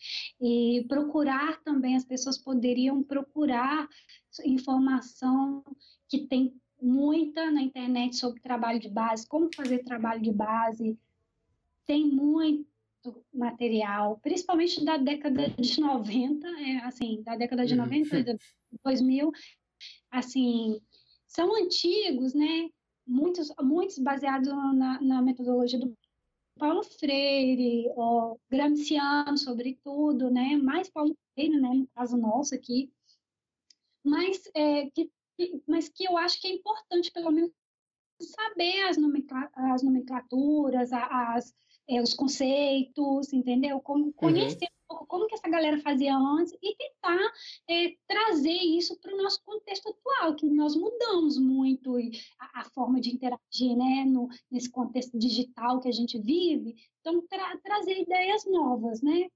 e procurar também as pessoas poderiam procurar informação que tem muita na internet sobre trabalho de base, como fazer trabalho de base. Tem muito material, principalmente da década de 90, é, assim, da década de 90, uhum. 2000, assim, são antigos, né? muitos, muitos baseados na, na metodologia do Paulo Freire, ó, Gramsciano, sobretudo, né? Mais Paulo Freire, né? No caso nosso aqui, mas é, que, mas que eu acho que é importante, pelo menos, saber as, as nomenclaturas, as, é, os conceitos, entendeu? Como uhum. conhecer uhum. um pouco como que essa galera fazia antes e tentar é, trazer isso para o nosso contexto atual, que nós mudamos muito a, a forma de interagir, né, no, nesse contexto digital que a gente vive. Então, tra trazer ideias novas, né?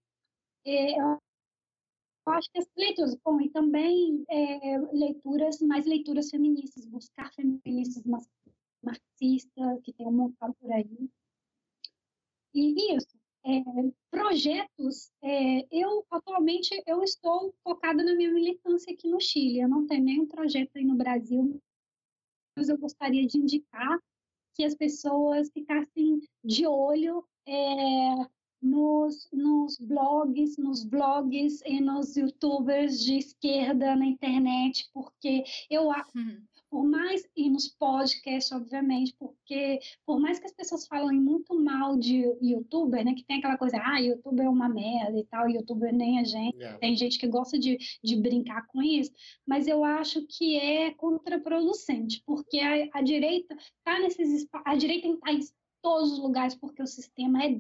É, eu acho que as leituras, bom, e também é, leituras, mais leituras feministas, buscar feministas marxistas, que tem um montão por aí. E isso, é, projetos, é, eu atualmente eu estou focada na minha militância aqui no Chile. Eu não tenho nenhum projeto aí no Brasil, mas eu gostaria de indicar que as pessoas ficassem de olho é, nos, nos blogs, nos blogs e nos youtubers de esquerda na internet, porque eu, hum por mais, e nos podcasts, obviamente, porque por mais que as pessoas falem muito mal de youtuber, né, que tem aquela coisa, ah, youtuber é uma merda e tal, youtuber nem a gente, yeah. É. tem gente que gosta de, de brincar com isso, mas eu acho que é contraproducente, porque a, a direita tá nesses a direita está em todos os lugares porque o sistema é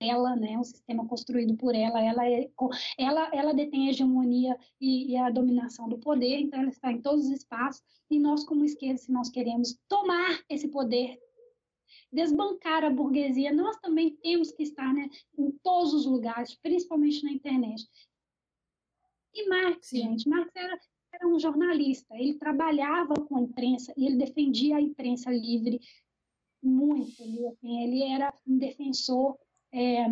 ela, né, um sistema construído por ela, ela, é, ela, ela detém a hegemonia e, e, a dominação do poder, então ela está em todos os espaços, e nós, como esquerda, se nós queremos tomar esse poder, desbancar a burguesia, nós também temos que estar né, em todos os lugares, principalmente na internet. E Marx, Sim. gente, Marx era, era um jornalista, ele trabalhava com a imprensa e ele defendia a imprensa livre muito, ele, assim, ele era um defensor é,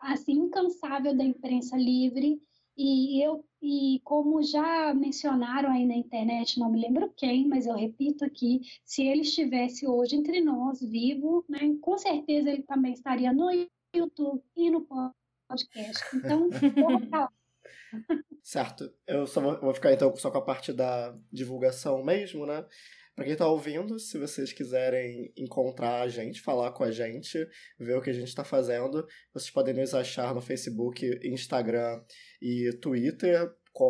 assim incansável da imprensa livre e eu e como já mencionaram aí na internet, não me lembro quem, mas eu repito aqui, se ele estivesse hoje entre nós, vivo, né, com certeza ele também estaria no YouTube e no podcast. Então, vou Certo. Eu só vou, vou ficar então só com a parte da divulgação mesmo, né? Para quem está ouvindo, se vocês quiserem encontrar a gente, falar com a gente, ver o que a gente está fazendo, vocês podem nos achar no Facebook, Instagram e Twitter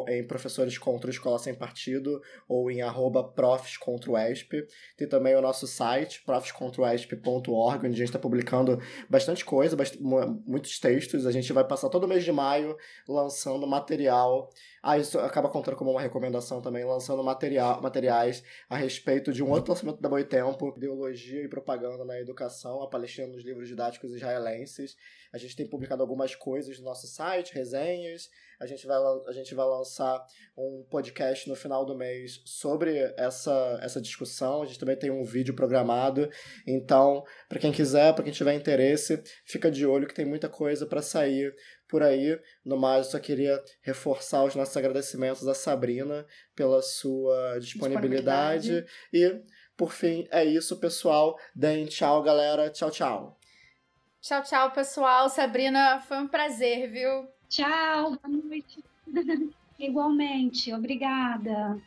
em Professores contra Escola Sem Partido ou em arroba profs contra o ESP. Tem também o nosso site, profscontraoesp.org, onde a gente está publicando bastante coisa, bastante, muitos textos. A gente vai passar todo mês de maio lançando material. Ah, isso acaba contando como uma recomendação também, lançando material, materiais a respeito de um outro lançamento da Boitempo, ideologia e propaganda na educação, a Palestina nos livros didáticos israelenses. A gente tem publicado algumas coisas no nosso site, resenhas, a gente vai, a gente vai lançar um podcast no final do mês sobre essa, essa discussão. A gente também tem um vídeo programado. Então, para quem quiser, para quem tiver interesse, fica de olho que tem muita coisa para sair por aí. No mais, eu só queria reforçar os nossos agradecimentos à Sabrina pela sua disponibilidade. disponibilidade. E, por fim, é isso, pessoal. Deem tchau, galera. Tchau, tchau. Tchau, tchau, pessoal. Sabrina, foi um prazer, viu? Tchau, boa noite. Igualmente, obrigada.